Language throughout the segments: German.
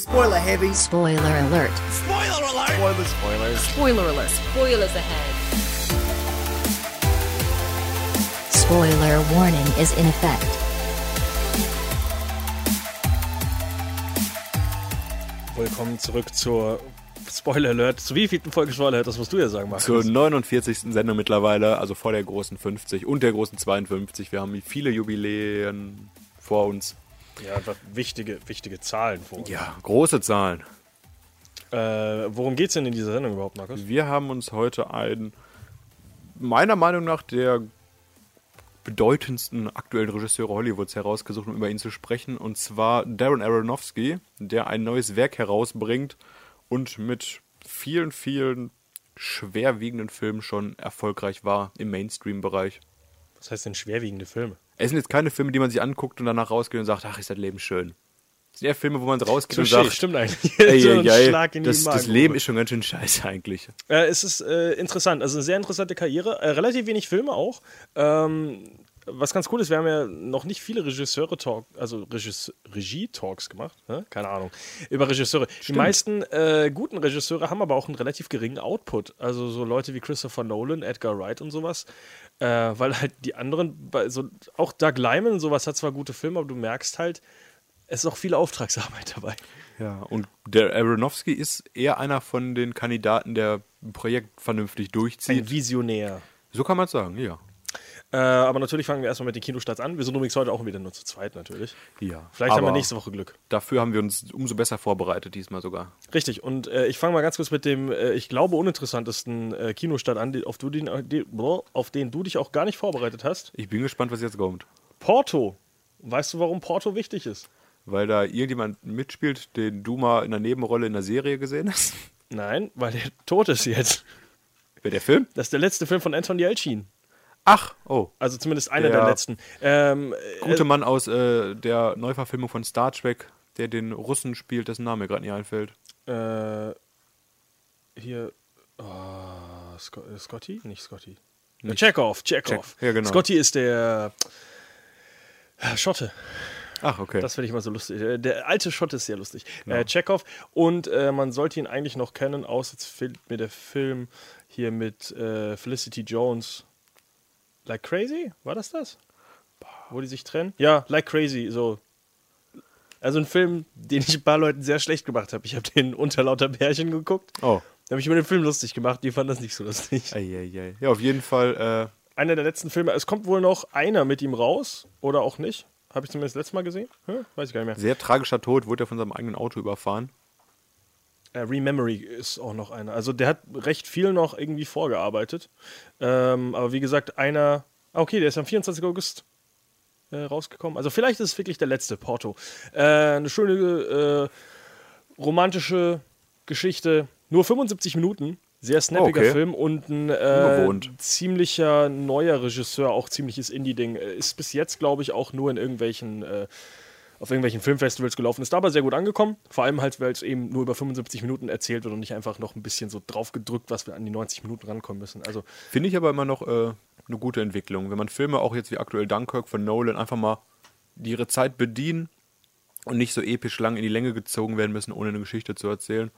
Spoiler heavy. Spoiler alert. Spoiler alert. Spoilers. Spoilers. Spoiler alert. Spoilers ahead. Spoiler warning is in effect. Willkommen zurück zur Spoiler Alert. Zu wievielten Folge Spoiler Alert? Das musst du ja sagen, Markus. Zur 49. Sendung mittlerweile, also vor der großen 50 und der großen 52. Wir haben viele Jubiläen vor uns. Ja, einfach wichtige, wichtige Zahlen vor uns. Ja, große Zahlen. Äh, worum geht's denn in dieser Sendung überhaupt, Markus? Wir haben uns heute einen, meiner Meinung nach, der bedeutendsten aktuellen Regisseure Hollywoods herausgesucht, um über ihn zu sprechen. Und zwar Darren Aronofsky, der ein neues Werk herausbringt und mit vielen, vielen schwerwiegenden Filmen schon erfolgreich war im Mainstream-Bereich. Was heißt denn schwerwiegende Filme? Es sind jetzt keine Filme, die man sich anguckt und danach rausgeht und sagt, ach, ist das Leben schön. Es sind eher Filme, wo man rausgeht und Touché, sagt, stimmt eigentlich. ey, So ey, ein ey, Schlag in die das, das. Leben ist schon ganz schön scheiße eigentlich. Äh, es ist äh, interessant, also eine sehr interessante Karriere. Äh, relativ wenig Filme auch. Ähm, was ganz cool ist, wir haben ja noch nicht viele Regisseure-Talk, also Regis Regie-Talks gemacht, ne? keine Ahnung, über Regisseure. Die meisten äh, guten Regisseure haben aber auch einen relativ geringen Output. Also so Leute wie Christopher Nolan, Edgar Wright und sowas. Äh, weil halt die anderen, bei so, auch Doug Lyman und sowas hat zwar gute Filme, aber du merkst halt, es ist auch viel Auftragsarbeit dabei. Ja, und der Aronofsky ist eher einer von den Kandidaten, der ein Projekt vernünftig durchzieht. Ein Visionär. so kann man es sagen, ja. Äh, aber natürlich fangen wir erstmal mit den Kinostarts an. Wir sind übrigens heute auch wieder nur zu zweit natürlich. Ja. Vielleicht haben wir nächste Woche Glück. Dafür haben wir uns umso besser vorbereitet, diesmal sogar. Richtig, und äh, ich fange mal ganz kurz mit dem, äh, ich glaube, uninteressantesten äh, Kinostart an, auf, du den, äh, die, auf den du dich auch gar nicht vorbereitet hast. Ich bin gespannt, was jetzt kommt. Porto. Weißt du, warum Porto wichtig ist? Weil da irgendjemand mitspielt, den du mal in der Nebenrolle in der Serie gesehen hast. Nein, weil der tot ist jetzt. Wer der Film? Das ist der letzte Film von Anton Yelchin. Ach, oh. Also zumindest einer Der der letzten. Ähm, Gute Mann aus äh, der Neuverfilmung von Star Trek, der den Russen spielt, dessen Name mir gerade nicht einfällt. äh, hier. Oh, Sco äh, Scotty? Nicht Scotty. Äh, Chekhov, Chekhov. Check- ja, genau. Scotty ist der äh, Schotte. Ach, okay. Das finde ich mal so lustig. Äh, Der alte Schotte ist sehr lustig. Äh, Chekhov. Und äh, man sollte ihn eigentlich noch kennen, aus jetzt fehlt mir der Film hier mit äh, Felicity Jones. Like Crazy? War das das? Wo die sich trennen? Ja, Like Crazy. So. Also ein Film, den ich ein paar Leuten sehr schlecht gemacht habe. Ich habe den unter lauter Pärchen geguckt. oh. Da habe ich über den Film lustig gemacht. Die fanden das nicht so lustig. Eieiei. Ja, auf jeden Fall. Äh, Einer der letzten Filme. Es kommt wohl noch einer mit ihm raus. Oder auch nicht. Habe ich zumindest letztes Mal gesehen. Hm? Weiß ich gar nicht mehr. sehr tragischer Tod, wurde er von seinem eigenen Auto überfahren. Äh, Rememory ist auch noch einer. Also der hat recht viel noch irgendwie vorgearbeitet. Ähm, aber wie gesagt, einer. Ah, okay, der ist am 24. August äh, rausgekommen. Also vielleicht ist es wirklich der letzte, Porto. Äh, eine schöne äh, romantische Geschichte. Nur 75 Minuten. Sehr snappiger Okay. Film und ein äh, ziemlicher neuer Regisseur, auch ziemliches Indie-Ding. Äh, Ist bis jetzt, glaube ich, auch nur in irgendwelchen äh, auf irgendwelchen Filmfestivals gelaufen ist, aber sehr gut angekommen. Vor allem halt, weil es eben nur über 75 Minuten erzählt wird und nicht einfach noch ein bisschen so drauf gedrückt, was wir an die 90 Minuten rankommen müssen. Also Finde ich aber immer noch äh, eine gute Entwicklung. Wenn man Filme auch jetzt wie aktuell Dunkirk von Nolan einfach mal ihre Zeit bedienen und nicht so episch lang in die Länge gezogen werden müssen, ohne eine Geschichte zu erzählen,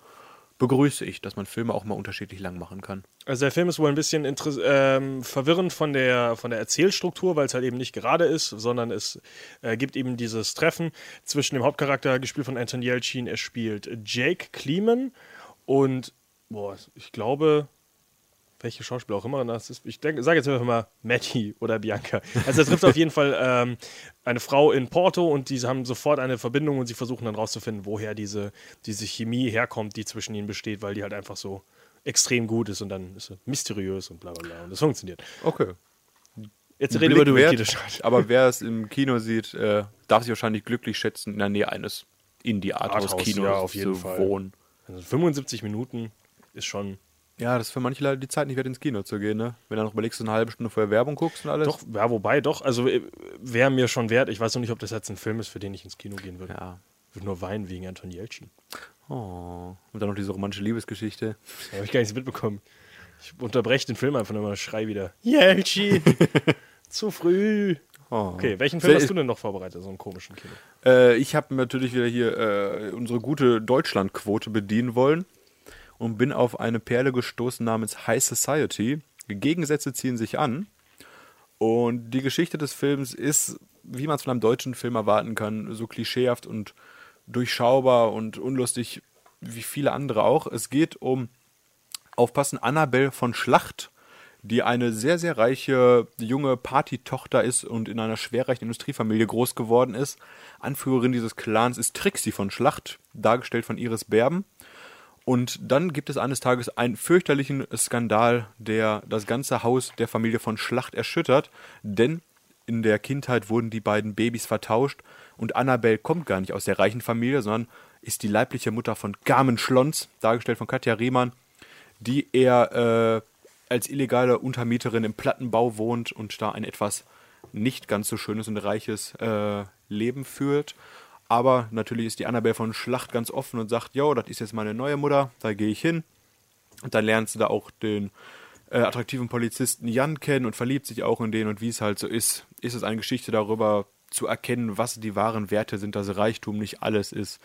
begrüße ich, dass man Filme auch mal unterschiedlich lang machen kann. Also der Film ist wohl ein bisschen ähm, verwirrend von der, von der Erzählstruktur, weil es halt eben nicht gerade ist, sondern es äh, gibt eben dieses Treffen zwischen dem Hauptcharakter, gespielt von Anton Yelchin, er spielt Jake Kleeman und, boah, ich glaube, welche Schauspieler auch immer das ist. Ich sage jetzt einfach mal Matty oder Bianca. Also er trifft auf jeden Fall ähm, eine Frau in Porto und die haben sofort eine Verbindung und sie versuchen dann rauszufinden, woher diese, diese Chemie herkommt, die zwischen ihnen besteht, weil die halt einfach so extrem gut ist und dann ist sie mysteriös und bla bla bla und das funktioniert. Okay. Jetzt reden wir über Kinostart. Aber wer es im Kino sieht, äh, darf sich wahrscheinlich glücklich schätzen, in der Nähe eines Indie-Arthouse-Kinos ja, auf jeden zu Fall. wohnen. Also 75 Minuten ist schon. Ja, das ist für manche Leute die Zeit nicht wert, ins Kino zu gehen, ne? Wenn du noch überlegst, du eine halbe Stunde vorher Werbung guckst und alles. Doch, ja, wobei, doch, also äh, wäre mir schon wert. Ich weiß noch nicht, ob das jetzt ein Film ist, für den ich ins Kino gehen würde. Ja. Ich würde nur weinen wegen Anton Yelchin. Oh. Und dann noch diese romantische Liebesgeschichte. Da habe ich gar nichts mitbekommen. Ich unterbreche den Film einfach nur mal, schrei wieder. Yelchin! Zu früh! Oh. Okay, welchen Film hast du denn noch vorbereitet, so einen komischen Kino? Äh, ich habe natürlich wieder hier äh, unsere gute Deutschlandquote bedienen wollen und bin auf eine Perle gestoßen namens High Society. Gegensätze ziehen sich an. Und die Geschichte des Films ist, wie man es von einem deutschen Film erwarten kann, so klischeehaft und durchschaubar und unlustig wie viele andere auch. Es geht um, aufpassen, Annabelle von Schlacht, die eine sehr, sehr reiche junge Partytochter ist und in einer schwerreichen Industriefamilie groß geworden ist. Anführerin dieses Clans ist Trixie von Schlacht, dargestellt von Iris Berben. Und dann gibt es eines Tages einen fürchterlichen Skandal, der das ganze Haus der Familie von Schlacht erschüttert, denn in der Kindheit wurden die beiden Babys vertauscht und Annabelle kommt gar nicht aus der reichen Familie, sondern ist die leibliche Mutter von Carmen Schlons, dargestellt von Katja Riemann, die er äh, als illegale Untermieterin im Plattenbau wohnt und da ein etwas nicht ganz so schönes und reiches äh, Leben führt. Aber natürlich ist die Annabelle von Schlacht ganz offen und sagt, jo, das ist jetzt meine neue Mutter, da gehe ich hin. Und dann lernt sie da auch den äh, attraktiven Polizisten Jan kennen und verliebt sich auch in den. Und wie es halt so ist, ist es eine Geschichte darüber zu erkennen, was die wahren Werte sind, dass Reichtum nicht alles ist.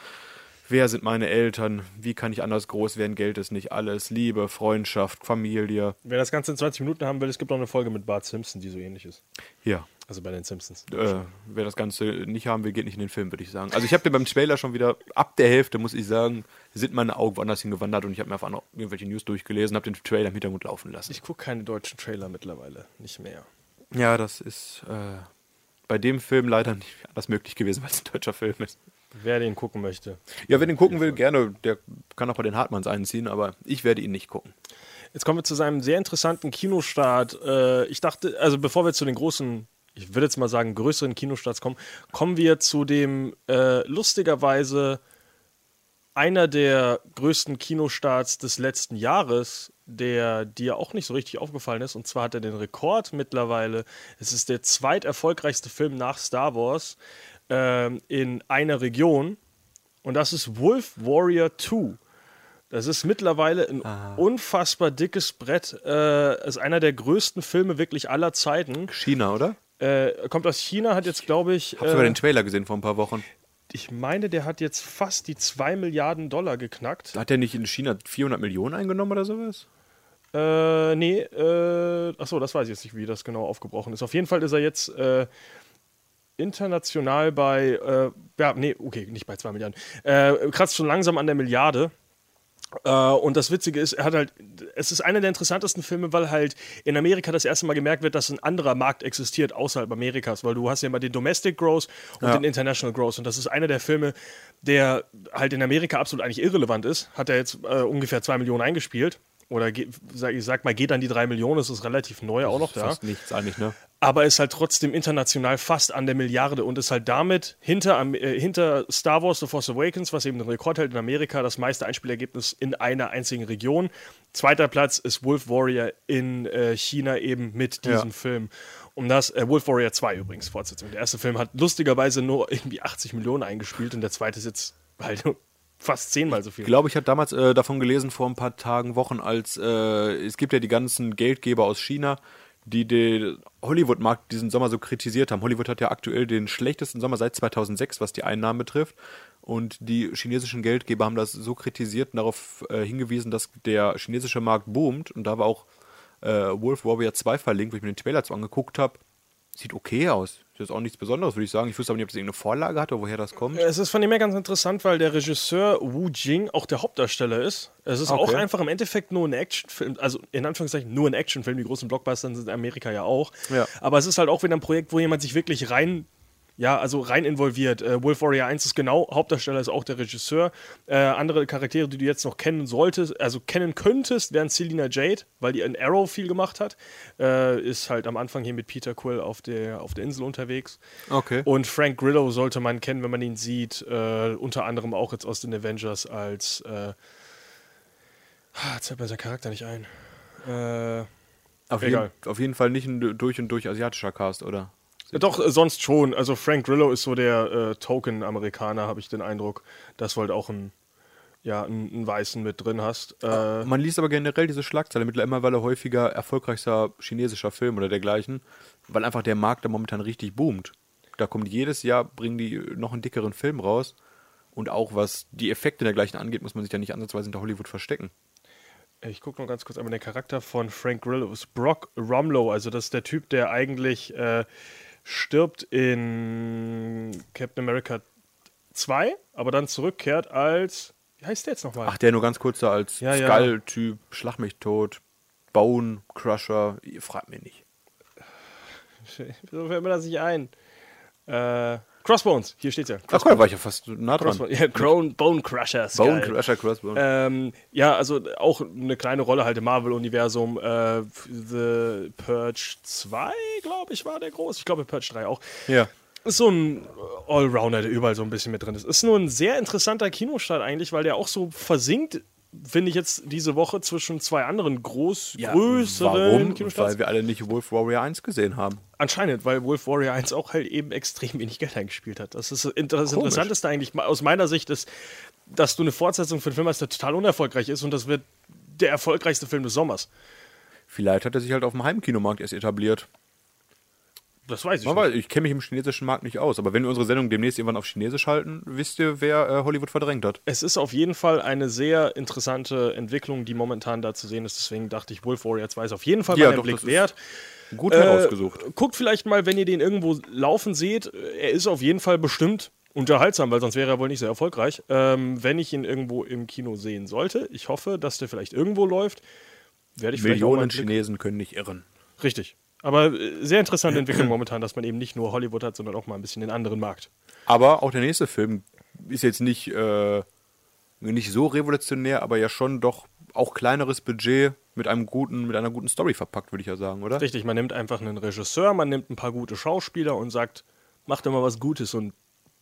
Wer sind meine Eltern? Wie kann ich anders groß werden? Geld ist nicht alles. Liebe, Freundschaft, Familie. Wer das Ganze in 20 Minuten haben will, es gibt auch eine Folge mit Bart Simpson, die so ähnlich ist. Ja. Also bei den Simpsons. Äh, wer das Ganze nicht haben will, geht nicht in den Film, würde ich sagen. Also ich habe dir beim Trailer schon wieder, ab der Hälfte, muss ich sagen, sind meine Augen woanders hingewandert und ich habe mir einfach noch irgendwelche News durchgelesen, habe den Trailer im Hintergrund laufen lassen. Ich gucke keine deutschen Trailer mittlerweile, nicht mehr. ja, das ist äh, bei dem Film leider nicht anders möglich gewesen, weil es ein deutscher Film ist. Wer den gucken möchte. Ja, wer den gucken will, gerne, der kann auch bei den Hartmanns einziehen, aber ich werde ihn nicht gucken. Jetzt kommen wir zu seinem sehr interessanten Kinostart. Äh, ich dachte, also bevor wir zu den großen, ich würde jetzt mal sagen, größeren Kinostarts kommen, kommen wir zu dem äh, lustigerweise einer der größten Kinostarts des letzten Jahres, der dir auch nicht so richtig aufgefallen ist. Und zwar hat er den Rekord mittlerweile. Es ist der zweiterfolgreichste Film nach Star Wars ähm, in einer Region. Und das ist Wolf Warrior 2. Das ist mittlerweile ein unfassbar dickes Brett. Äh, ist einer der größten Filme wirklich aller Zeiten. China, oder? Äh, kommt aus China, hat jetzt, glaube ich, Hab sogar äh, den Trailer gesehen vor ein paar Wochen. ich meine, der hat jetzt fast die 2 Milliarden Dollar geknackt. Hat der nicht in China 400 Millionen eingenommen oder sowas? Äh, nee, äh, achso, das weiß ich jetzt nicht, wie das genau aufgebrochen ist. Auf jeden Fall ist er jetzt äh, international bei, äh, ja, nee, okay, nicht bei 2 Milliarden. Äh, kratzt schon langsam an der Milliarde. Äh, und das Witzige ist, er hat halt, es ist einer der interessantesten Filme, weil halt in Amerika das erste Mal gemerkt wird, dass ein anderer Markt existiert außerhalb Amerikas, weil du hast ja immer den Domestic Gross und Ja. den International Gross und das ist einer der Filme, der halt in Amerika absolut eigentlich irrelevant ist. Hat er jetzt äh, ungefähr 2 Millionen eingespielt oder ge- sag, ich sag mal, geht an die 3 Millionen, das ist relativ neu auch noch da Fast nichts eigentlich, ne? aber ist halt trotzdem international fast an der Milliarde und ist halt damit hinter, äh, hinter Star Wars The Force Awakens, was eben den Rekord hält in Amerika, das meiste Einspielergebnis in einer einzigen Region. Zweiter Platz ist Wolf Warrior in äh, China eben mit diesem Ja. Film. Um das, äh, Wolf Warrior 2 übrigens, Fortsetzung. Der erste Film hat lustigerweise nur irgendwie 80 Millionen eingespielt und der zweite ist jetzt halt fast zehnmal so viel. Ich glaube, ich hatte damals äh, davon gelesen vor ein paar Tagen, Wochen, als äh, es gibt ja die ganzen Geldgeber aus China, die den Hollywood-Markt diesen Sommer so kritisiert haben. Hollywood hat ja aktuell den schlechtesten Sommer seit 2006, was die Einnahmen betrifft. Und die chinesischen Geldgeber haben das so kritisiert und darauf äh, hingewiesen, dass der chinesische Markt boomt. Und da war auch äh, Wolf Warrior 2 verlinkt, wo ich mir den Trailer zu angeguckt habe. Sieht okay aus. Ist jetzt auch nichts Besonderes, würde ich sagen. Ich wüsste aber nicht, ob das irgendeine Vorlage hat oder woher das kommt. Es ist von dem her ganz interessant, weil der Regisseur Wu Jing auch der Hauptdarsteller ist. Es ist auch Okay. einfach im Endeffekt nur ein Actionfilm, also in Anführungszeichen nur ein Actionfilm. Die großen Blockbuster sind in Amerika ja auch. Ja. Aber es ist halt auch wieder ein Projekt, wo jemand sich wirklich rein, ja, also rein involviert. Äh, Wolf Warrior 1 ist genau, Hauptdarsteller ist auch der Regisseur. Äh, andere Charaktere, die du jetzt noch kennen solltest, also kennen könntest, wären Selina Jade, weil die in Arrow viel gemacht hat. Äh, ist halt am Anfang hier mit Peter Quill auf der, auf der Insel unterwegs. Okay. Und Frank Grillo sollte man kennen, wenn man ihn sieht, äh, unter anderem auch jetzt aus den Avengers als äh, ah, jetzt fällt mir sein Charakter nicht ein. Äh, Auf, Egal. jeden, auf jeden Fall nicht ein durch und durch asiatischer Cast, oder? Doch, äh, sonst schon. Also Frank Grillo ist so der äh, Token-Amerikaner, habe ich den Eindruck. Das wollte auch ein ja, einen, einen Weißen mit drin hast. Äh, Man liest aber generell diese Schlagzeile mittlerweile häufiger erfolgreichster chinesischer Film oder dergleichen, weil einfach der Markt da momentan richtig boomt. Da kommt jedes Jahr, bringen die noch einen dickeren Film raus. Und auch was die Effekte dergleichen angeht, muss man sich ja nicht ansatzweise hinter Hollywood verstecken. Ich gucke noch ganz kurz einmal den Charakter von Frank Grillo. ist Brock Rumlow, also das ist der Typ, der eigentlich äh, stirbt in Captain America 2, aber dann zurückkehrt als. Wie heißt der jetzt nochmal? Ach, der nur ganz kurz da als Ja, ja. Skull-Typ, Schlag mich tot, Bone Crusher, ihr fragt mich nicht. Wieso fällt mir das nicht ein? Äh, Crossbones, hier steht's ja. Ach, da war ich ja fast nah dran. Crossbones. Ja, Crown, Bone Crusher. ist Bone geil. Crusher, Crossbone. Ähm, ja, also auch eine kleine Rolle halt im Marvel-Universum. Äh, The Purge 2, glaube ich, war der groß. Ich glaube Purge 3 auch. ja. Ist so ein Allrounder, der überall so ein bisschen mit drin ist. Ist nur ein sehr interessanter Kinostart eigentlich, weil der auch so versinkt, finde ich jetzt diese Woche zwischen zwei anderen groß, größeren Warum? Kinostarts. Weil wir alle nicht Wolf Warrior 1 gesehen haben. Anscheinend, weil Wolf Warrior 1 auch halt eben extrem wenig Geld eingespielt hat. Das ist das Interessanteste eigentlich aus meiner Sicht ist, dass du eine Fortsetzung für einen Film hast, der total unerfolgreich ist und das wird der erfolgreichste Film des Sommers. Vielleicht hat er sich halt auf dem Heimkinomarkt erst etabliert. Das weiß ich Man nicht. weiß, ich kenne mich im chinesischen Markt nicht aus, aber wenn wir unsere Sendung demnächst irgendwann auf Chinesisch halten, wisst ihr, wer äh, Hollywood verdrängt hat. Es ist auf jeden Fall eine sehr interessante Entwicklung, die momentan da zu sehen ist. Deswegen dachte ich, Wolf Warrior 2 ist auf jeden Fall Ja, mal einen doch, Blick wert. Gut Äh, herausgesucht. Guckt vielleicht mal, wenn ihr den irgendwo laufen seht. Er ist auf jeden Fall bestimmt unterhaltsam, weil sonst wäre er wohl nicht sehr erfolgreich. Ähm, wenn ich ihn irgendwo im Kino sehen sollte, ich hoffe, dass der vielleicht irgendwo läuft, werde ich vielleicht Millionen einen Blick- Chinesen können nicht irren. Richtig. Aber äh, sehr interessante Entwicklung momentan, dass man eben nicht nur Hollywood hat, sondern auch mal ein bisschen den anderen Markt. Aber auch der nächste Film ist jetzt nicht, äh, nicht so revolutionär, aber ja schon doch auch kleineres Budget mit einem guten, mit einer guten Story verpackt, würde ich ja sagen, oder? Richtig, man nimmt einfach einen Regisseur, man nimmt ein paar gute Schauspieler und sagt, macht immer was Gutes und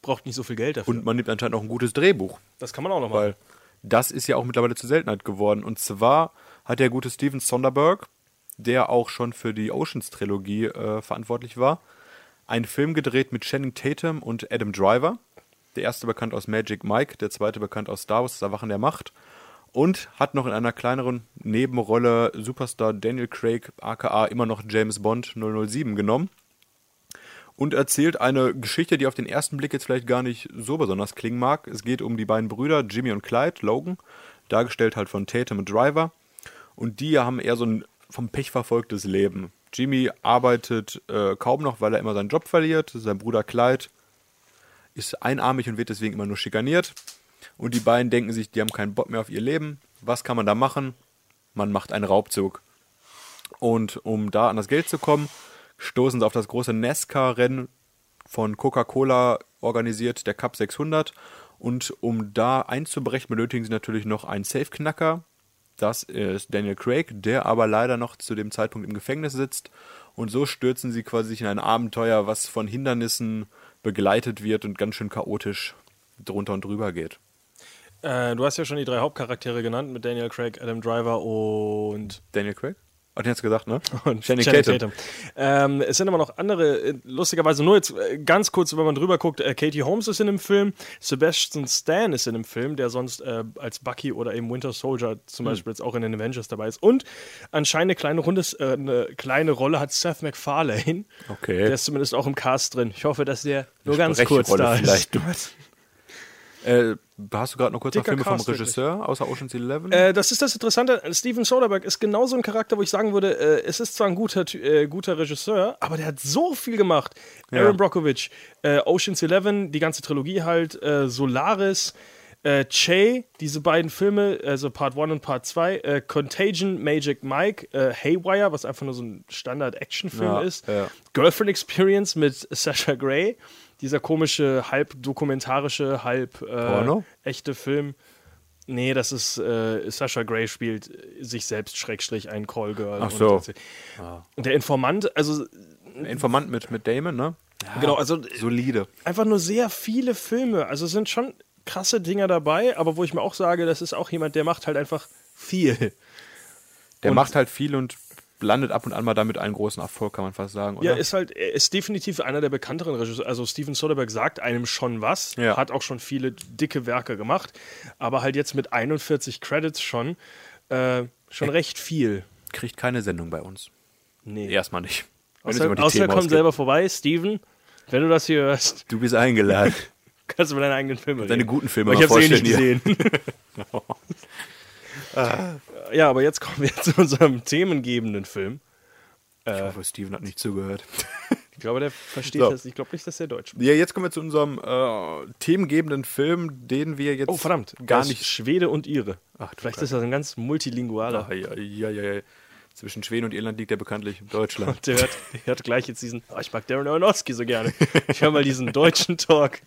braucht nicht so viel Geld dafür. Und man nimmt anscheinend auch ein gutes Drehbuch, das kann man auch noch machen. weil das ist ja auch mittlerweile zur Seltenheit geworden. Und zwar hat der gute Steven Sonderberg, der auch schon für die Oceans-Trilogie äh, verantwortlich war, einen Film gedreht mit Channing Tatum und Adam Driver. Der erste bekannt aus Magic Mike, der zweite bekannt aus Star Wars, das Erwachen der Macht. Und hat noch in einer kleineren Nebenrolle Superstar Daniel Craig, aka immer noch James Bond 007 genommen. Und erzählt eine Geschichte, die auf den ersten Blick jetzt vielleicht gar nicht so besonders klingen mag. Es geht um die beiden Brüder Jimmy und Clyde, Logan, dargestellt halt von Tatum und Driver. Und die haben eher so ein vom Pech verfolgtes Leben. Jimmy arbeitet äh, kaum noch, weil er immer seinen Job verliert. Sein Bruder Clyde ist einarmig und wird deswegen immer nur schikaniert. Und die beiden denken sich, die haben keinen Bock mehr auf ihr Leben. Was kann man da machen? Man macht einen Raubzug. Und um da an das Geld zu kommen, stoßen sie auf das große NASCAR-Rennen von Coca-Cola organisiert, der Cup 600. Und um da einzubrechen, benötigen sie natürlich noch einen Safe-Knacker. Das ist Daniel Craig, der aber leider noch zu dem Zeitpunkt im Gefängnis sitzt. Und so stürzen sie quasi sich in ein Abenteuer, was von Hindernissen begleitet wird und ganz schön chaotisch drunter und drüber geht. Äh, du hast ja schon die drei Hauptcharaktere genannt mit Daniel Craig, Adam Driver und Daniel Craig? Den hast du gesagt, ne? und Channing Channing Tatum. Tatum. Ähm, es sind aber noch andere, äh, lustigerweise nur jetzt äh, ganz kurz, wenn man drüber guckt, äh, Katie Holmes ist in dem Film, Sebastian Stan ist in dem Film, der sonst äh, als Bucky oder eben Winter Soldier Hm. zum Beispiel jetzt auch in den Avengers dabei ist. Und anscheinend eine kleine, Runde, äh, eine kleine Rolle hat Seth MacFarlane. Okay. Der ist zumindest auch im Cast drin. Ich hoffe, dass der nur ganz kurz da ist. vielleicht. Äh, hast du gerade noch kurz Dicker Filme vom Cast, wirklich. Regisseur außer Ocean's Eleven? Äh, das ist das Interessante. Steven Soderbergh ist genauso ein Charakter, wo ich sagen würde, äh, es ist zwar ein guter, äh, guter Regisseur, aber der hat so viel gemacht. Ja. Aaron Brockovich, äh, Ocean's Eleven, die ganze Trilogie halt, äh, Solaris, äh, Che, diese beiden Filme, also Part 1 und Part 2, äh, Contagion, Magic Mike, äh, Haywire, was einfach nur so ein Standard-Action-Film Ja, ist, ja. Girlfriend Experience mit Sasha Grey, dieser komische, halb dokumentarische, halb äh, echte Film. Nee, das ist äh, Sasha Grey spielt sich selbst Schrägstrich ein Callgirl. Ach so. Und, und der Informant, also Informant mit, mit Damon, ne? genau, also Solide. einfach nur sehr viele Filme. Also es sind schon krasse Dinger dabei, aber wo ich mir auch sage, das ist auch jemand, der macht halt einfach viel. Der Und- macht halt viel und landet ab und an mal damit einen großen Erfolg, kann man fast sagen, oder? Ja, ist halt, er ist definitiv einer der bekannteren Regisseure. Also Steven Soderbergh sagt einem schon was, Ja. hat auch schon viele dicke Werke gemacht, aber halt jetzt mit 41 Credits schon, äh, schon recht viel. Kriegt keine Sendung bei uns. Nee. Erstmal nicht. Außer, außer er kommt selber vorbei, Steven. Wenn du das hier hörst, Du bist eingeladen. kannst du über deine eigenen Filme Deine reden. guten Filme Aber ich habe sie eh nicht vorstellen ja, aber jetzt kommen wir zu unserem themengebenden Film. Ich hoffe, Steven hat nicht zugehört. Ich glaube, der versteht So. das. Ich glaube nicht, dass der Deutsch Ja, jetzt kommen wir zu unserem äh, themengebenden Film, den wir jetzt Oh, verdammt. gar nicht. Schwede und Ire. Ach, Vielleicht Kacke. ist das ein ganz multilingualer. Ja, ja, ja, ja. Zwischen Schweden und Irland liegt er bekanntlich Deutschland. Der hört, der hört gleich jetzt diesen, oh, ich mag Darren Aronofsky so gerne. Ich höre mal diesen deutschen Talk.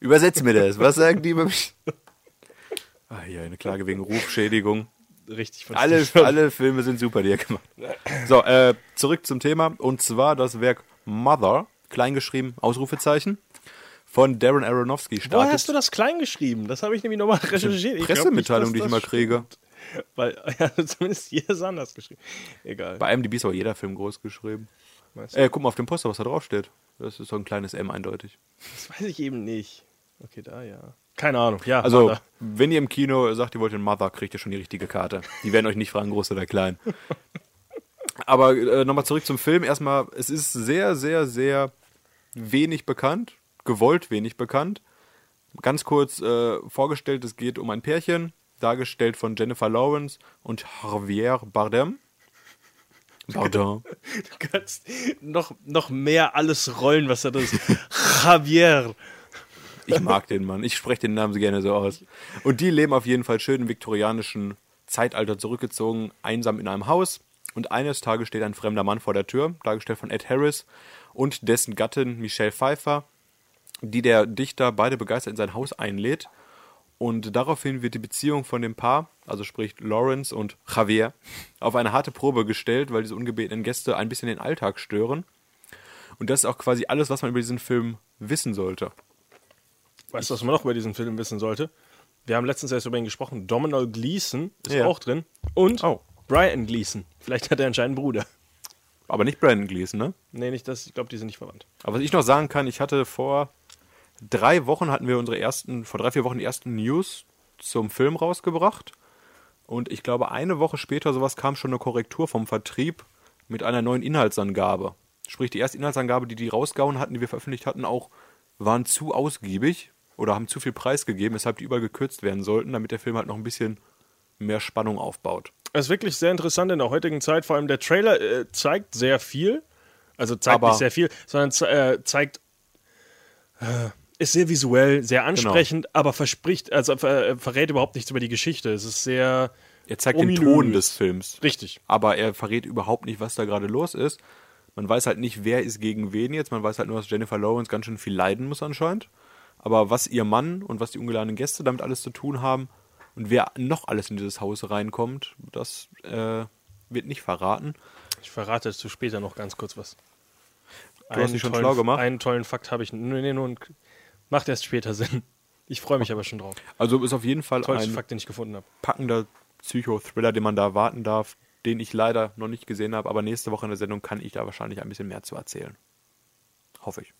Übersetz mir das. Was sagen die über mich? Ah, ja, eine Klage wegen Rufschädigung. Richtig von Alle, alle Filme sind super, die er gemacht. So, äh, zurück zum Thema. Und zwar das Werk Mother, kleingeschrieben, Ausrufezeichen, von Darren Aronofsky Woher startet. hast du das klein geschrieben? Das habe ich nämlich nochmal recherchiert. Pressemitteilung, die ich immer kriege. Weil, ja, zumindest hier ist anders geschrieben. Egal. Bei IMDb ist aber jeder Film groß geschrieben. Äh, guck mal auf dem Poster, was da drauf steht. Das ist so ein kleines M eindeutig. Das weiß ich eben nicht. Okay, da ja. Keine Ahnung. Ja, Also, Mother. wenn ihr im Kino sagt, ihr wollt den Mother, kriegt ihr schon die richtige Karte. Die werden euch nicht fragen, groß oder klein. Aber äh, nochmal zurück zum Film. Erstmal, es ist sehr, sehr, sehr wenig bekannt. Gewollt wenig bekannt. Ganz kurz äh, vorgestellt, es geht um ein Pärchen, dargestellt von Jennifer Lawrence und Javier Bardem. Bardem. Du kannst noch, noch mehr alles rollen, was da ist. Javier. Ich mag den Mann. Ich spreche den Namen so gerne so aus. Und die leben auf jeden Fall schön im viktorianischen Zeitalter zurückgezogen, einsam in einem Haus. Und eines Tages steht ein fremder Mann vor der Tür, dargestellt von Ed Harris und dessen Gattin Michelle Pfeiffer, die der Dichter beide begeistert in sein Haus einlädt. Und daraufhin wird die Beziehung von dem Paar, also sprich Lawrence und Javier, auf eine harte Probe gestellt, weil diese ungebetenen Gäste ein bisschen den Alltag stören. Und das ist auch quasi alles, was man über diesen Film wissen sollte. Weißt du, was man noch über diesen Film wissen sollte? Wir haben letztens erst über ihn gesprochen. Domhnall Gleeson ist Ja. auch drin. Und Oh. Brian Gleeson. Vielleicht hat er anscheinend einen Bruder. Aber nicht Brandon Gleason, ne? Nee, nicht das. Ich glaube, die sind nicht verwandt. Aber was ich noch sagen kann, ich hatte vor drei Wochen hatten wir unsere ersten, vor drei, vier Wochen die ersten News zum Film rausgebracht. Und ich glaube, eine Woche später sowas kam schon eine Korrektur vom Vertrieb mit einer neuen Inhaltsangabe. Sprich, die erste Inhaltsangabe, die die rausgehauen hatten, die wir veröffentlicht hatten, auch waren zu ausgiebig oder haben zu viel Preis gegeben, weshalb die überall gekürzt werden sollten, damit der Film halt noch ein bisschen mehr Spannung aufbaut. Es ist wirklich sehr interessant in der heutigen Zeit. Vor allem der Trailer äh, zeigt sehr viel. Also zeigt Aber- nicht sehr viel, sondern äh, zeigt. Äh, ist sehr visuell, sehr ansprechend, aber verspricht, also ver äh, verrät überhaupt nichts über die Geschichte. Es ist sehr. Er zeigt ominös. den Ton des Films. Richtig. aber er verrät überhaupt nicht, was da gerade los ist. Man weiß halt nicht, wer ist gegen wen jetzt. Man weiß halt nur, dass Jennifer Lawrence ganz schön viel leiden muss anscheinend. Aber was ihr Mann und was die ungeladenen Gäste damit alles zu tun haben und wer noch alles in dieses Haus reinkommt, das äh, wird nicht verraten. Ich verrate zu später noch ganz kurz was. Du hast dich schon tollen, schlau gemacht? Einen tollen Fakt habe ich. Nee, nee, nur macht erst später Sinn. Ich freue mich aber schon drauf. Also ist auf jeden Fall Tollster ein Fakt, den ich gefunden habe. packender Psychothriller, den man da warten darf, den ich leider noch nicht gesehen habe. Aber nächste Woche in der Sendung kann ich da wahrscheinlich ein bisschen mehr zu erzählen. Hoffe ich.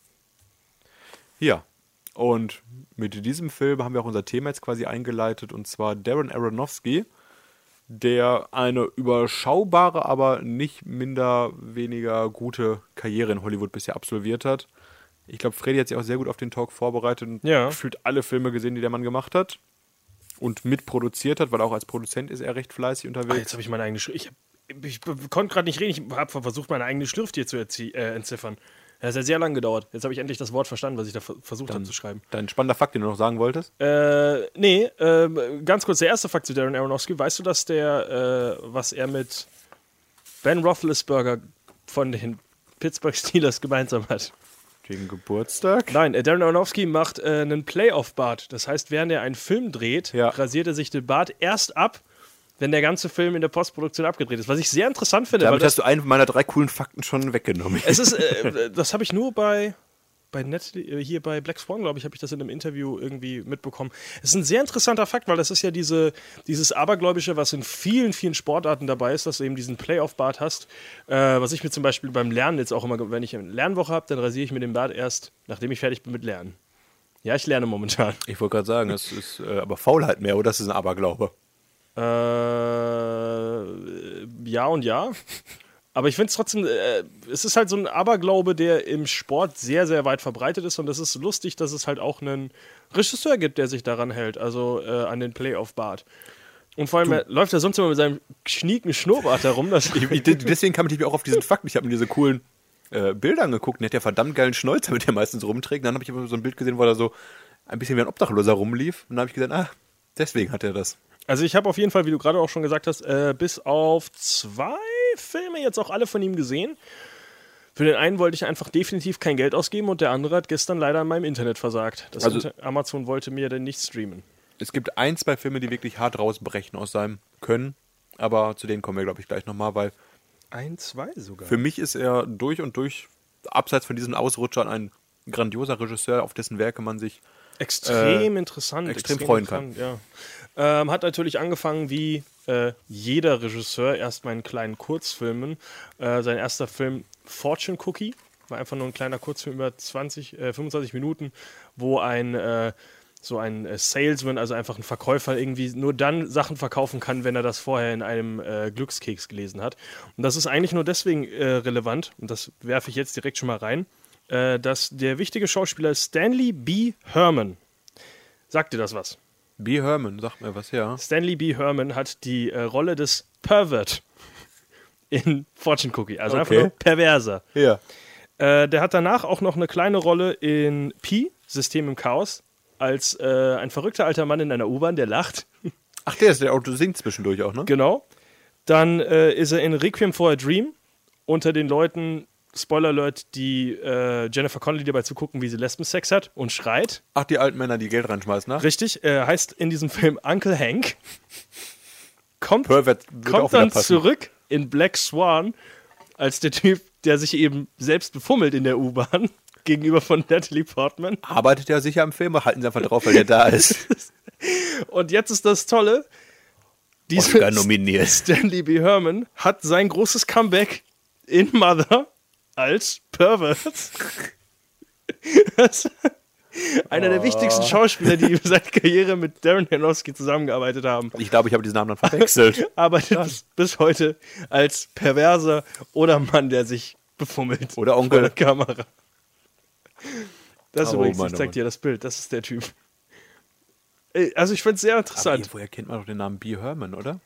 Ja, und mit diesem Film haben wir auch unser Thema jetzt quasi eingeleitet, und zwar Darren Aronofsky, der eine überschaubare, aber nicht minder weniger gute Karriere in Hollywood bisher absolviert hat. Ich glaube, Freddy hat sich auch sehr gut auf den Talk vorbereitet und Ja. gefühlt alle Filme gesehen, die der Mann gemacht hat und mitproduziert hat, weil auch als Produzent ist er recht fleißig Ah, unterwegs. jetzt habe ich meine eigene Schrift. Ich, hab- ich konnte gerade nicht reden. Ich habe versucht, meine eigene Schrift hier zu äh, entziffern. Das hat sehr lange gedauert. Jetzt habe ich endlich das Wort verstanden, was ich da ver- versucht habe zu schreiben. Dein spannender Fakt, den du noch sagen wolltest? Äh, nee, ähm, ganz kurz der erste Fakt zu Darren Aronofsky. Weißt du, dass der, äh, was er mit Ben Roethlisberger von den Pittsburgh Steelers gemeinsam hat? Gegen Geburtstag? Nein, äh, Darren Aronofsky macht äh, einen Playoff-Bart. Das heißt, während er einen Film dreht, Ja. rasiert er sich den Bart erst ab, wenn der ganze Film in der Postproduktion abgedreht ist. Was ich sehr interessant finde. Damit hast du einen meiner drei coolen Fakten schon weggenommen. es ist, äh, das habe ich nur bei bei Net, äh, hier bei Black Swan, glaube ich, habe ich das in einem Interview irgendwie mitbekommen. Es ist ein sehr interessanter Fakt, weil das ist ja diese, dieses Abergläubische, was in vielen, vielen Sportarten dabei ist, dass du eben diesen Playoff-Bart hast. Äh, was ich mir zum Beispiel beim Lernen jetzt auch immer, wenn ich eine Lernwoche habe, dann rasiere ich mir den Bart erst, nachdem ich fertig bin mit Lernen. Ja, ich lerne momentan. Ich wollte gerade sagen, das ist äh, aber Faulheit mehr, oder das ist ein Aberglaube. Äh, ja und ja. Aber ich finde es trotzdem, äh, es ist halt so ein Aberglaube, der im Sport sehr, sehr weit verbreitet ist. Und das ist lustig, dass es halt auch einen Regisseur gibt, der sich daran hält, also äh, an den Playoff-Bart. Und vor allem er läuft er sonst immer mit seinem schnieken Schnurrbart herum. Deswegen kam ich mir auch auf diesen Fakt. Ich habe mir diese coolen äh, Bilder angeguckt. Der hat ja verdammt geilen Schnäuzer, mit dem er meistens rumträgt. Dann habe ich immer so ein Bild gesehen, wo er so ein bisschen wie ein Obdachloser rumlief. Und dann habe ich gesagt, ah, deswegen hat er das. Also ich habe auf jeden Fall, wie du gerade auch schon gesagt hast, äh, bis auf zwei Filme jetzt auch alle von ihm gesehen. Für den einen wollte ich einfach definitiv kein Geld ausgeben und der andere hat gestern leider an meinem Internet versagt. Das Also- Inter Amazon wollte mir denn nicht streamen. Es gibt ein, zwei Filme, die wirklich hart rausbrechen aus seinem Können. Aber zu denen kommen wir, glaube ich, gleich nochmal, weil Ein, zwei sogar. für mich ist er durch und durch, abseits von diesen Ausrutschern, ein grandioser Regisseur, auf dessen Werke man sich Extrem Äh, interessant. extrem freuen kann. Ja. Ähm, hat natürlich angefangen wie äh, jeder Regisseur, erstmal in kleinen Kurzfilmen. Äh, sein erster Film Fortune Cookie war einfach nur ein kleiner Kurzfilm über 20, äh, 25 Minuten, wo ein äh, so ein äh, Salesman, also einfach ein Verkäufer, irgendwie nur dann Sachen verkaufen kann, wenn er das vorher in einem äh, Glückskeks gelesen hat. Und das ist eigentlich nur deswegen äh, relevant, und das werfe ich jetzt direkt schon mal rein, äh, dass der wichtige Schauspieler Stanley B. Herman, sagt dir das was? B. Herman, sagt mir was, ja. Stanley B. Herman hat die äh, Rolle des Pervert in Fortune Cookie, also einfach Okay. nur Perverser. Ja. Äh, der hat danach auch noch eine kleine Rolle in Pi, System im Chaos, als äh, ein verrückter alter Mann in einer U-Bahn, der lacht. Ach, der ist der Auto singt zwischendurch auch, ne? Genau. Dann äh, ist er in Requiem for a Dream unter den Leuten, Spoiler Alert, die äh, Jennifer Connelly dabei zugucken, wie sie Lesbensex hat und schreit. Ach, die alten Männer, die Geld reinschmeißen, ne? Richtig, er heißt in diesem Film Uncle Hank. Kommt, kommt dann zurück in Black Swan als der Typ, der sich eben selbst befummelt in der U-Bahn gegenüber von Natalie Portman. Arbeitet ja sicher am Film, halten Sie einfach drauf, weil der da ist. Und jetzt ist das Tolle. Dieser nominiert. Stanley B. Herman hat sein großes Comeback in Mother als Pervert. Einer der wichtigsten Schauspieler, die über seine Karriere mit Darren Aronofsky zusammengearbeitet haben, Ich glaube, ich habe diesen Namen dann verwechselt. arbeitet bis, bis heute als Perverser oder Mann, der sich befummelt. Oder vor Onkel. der Kamera. Das ist Oh übrigens, Mann, ich oh zeig dir das Bild, das ist der Typ. Also ich finde es sehr Aber interessant. woher kennt man doch den Namen B. Herman, oder?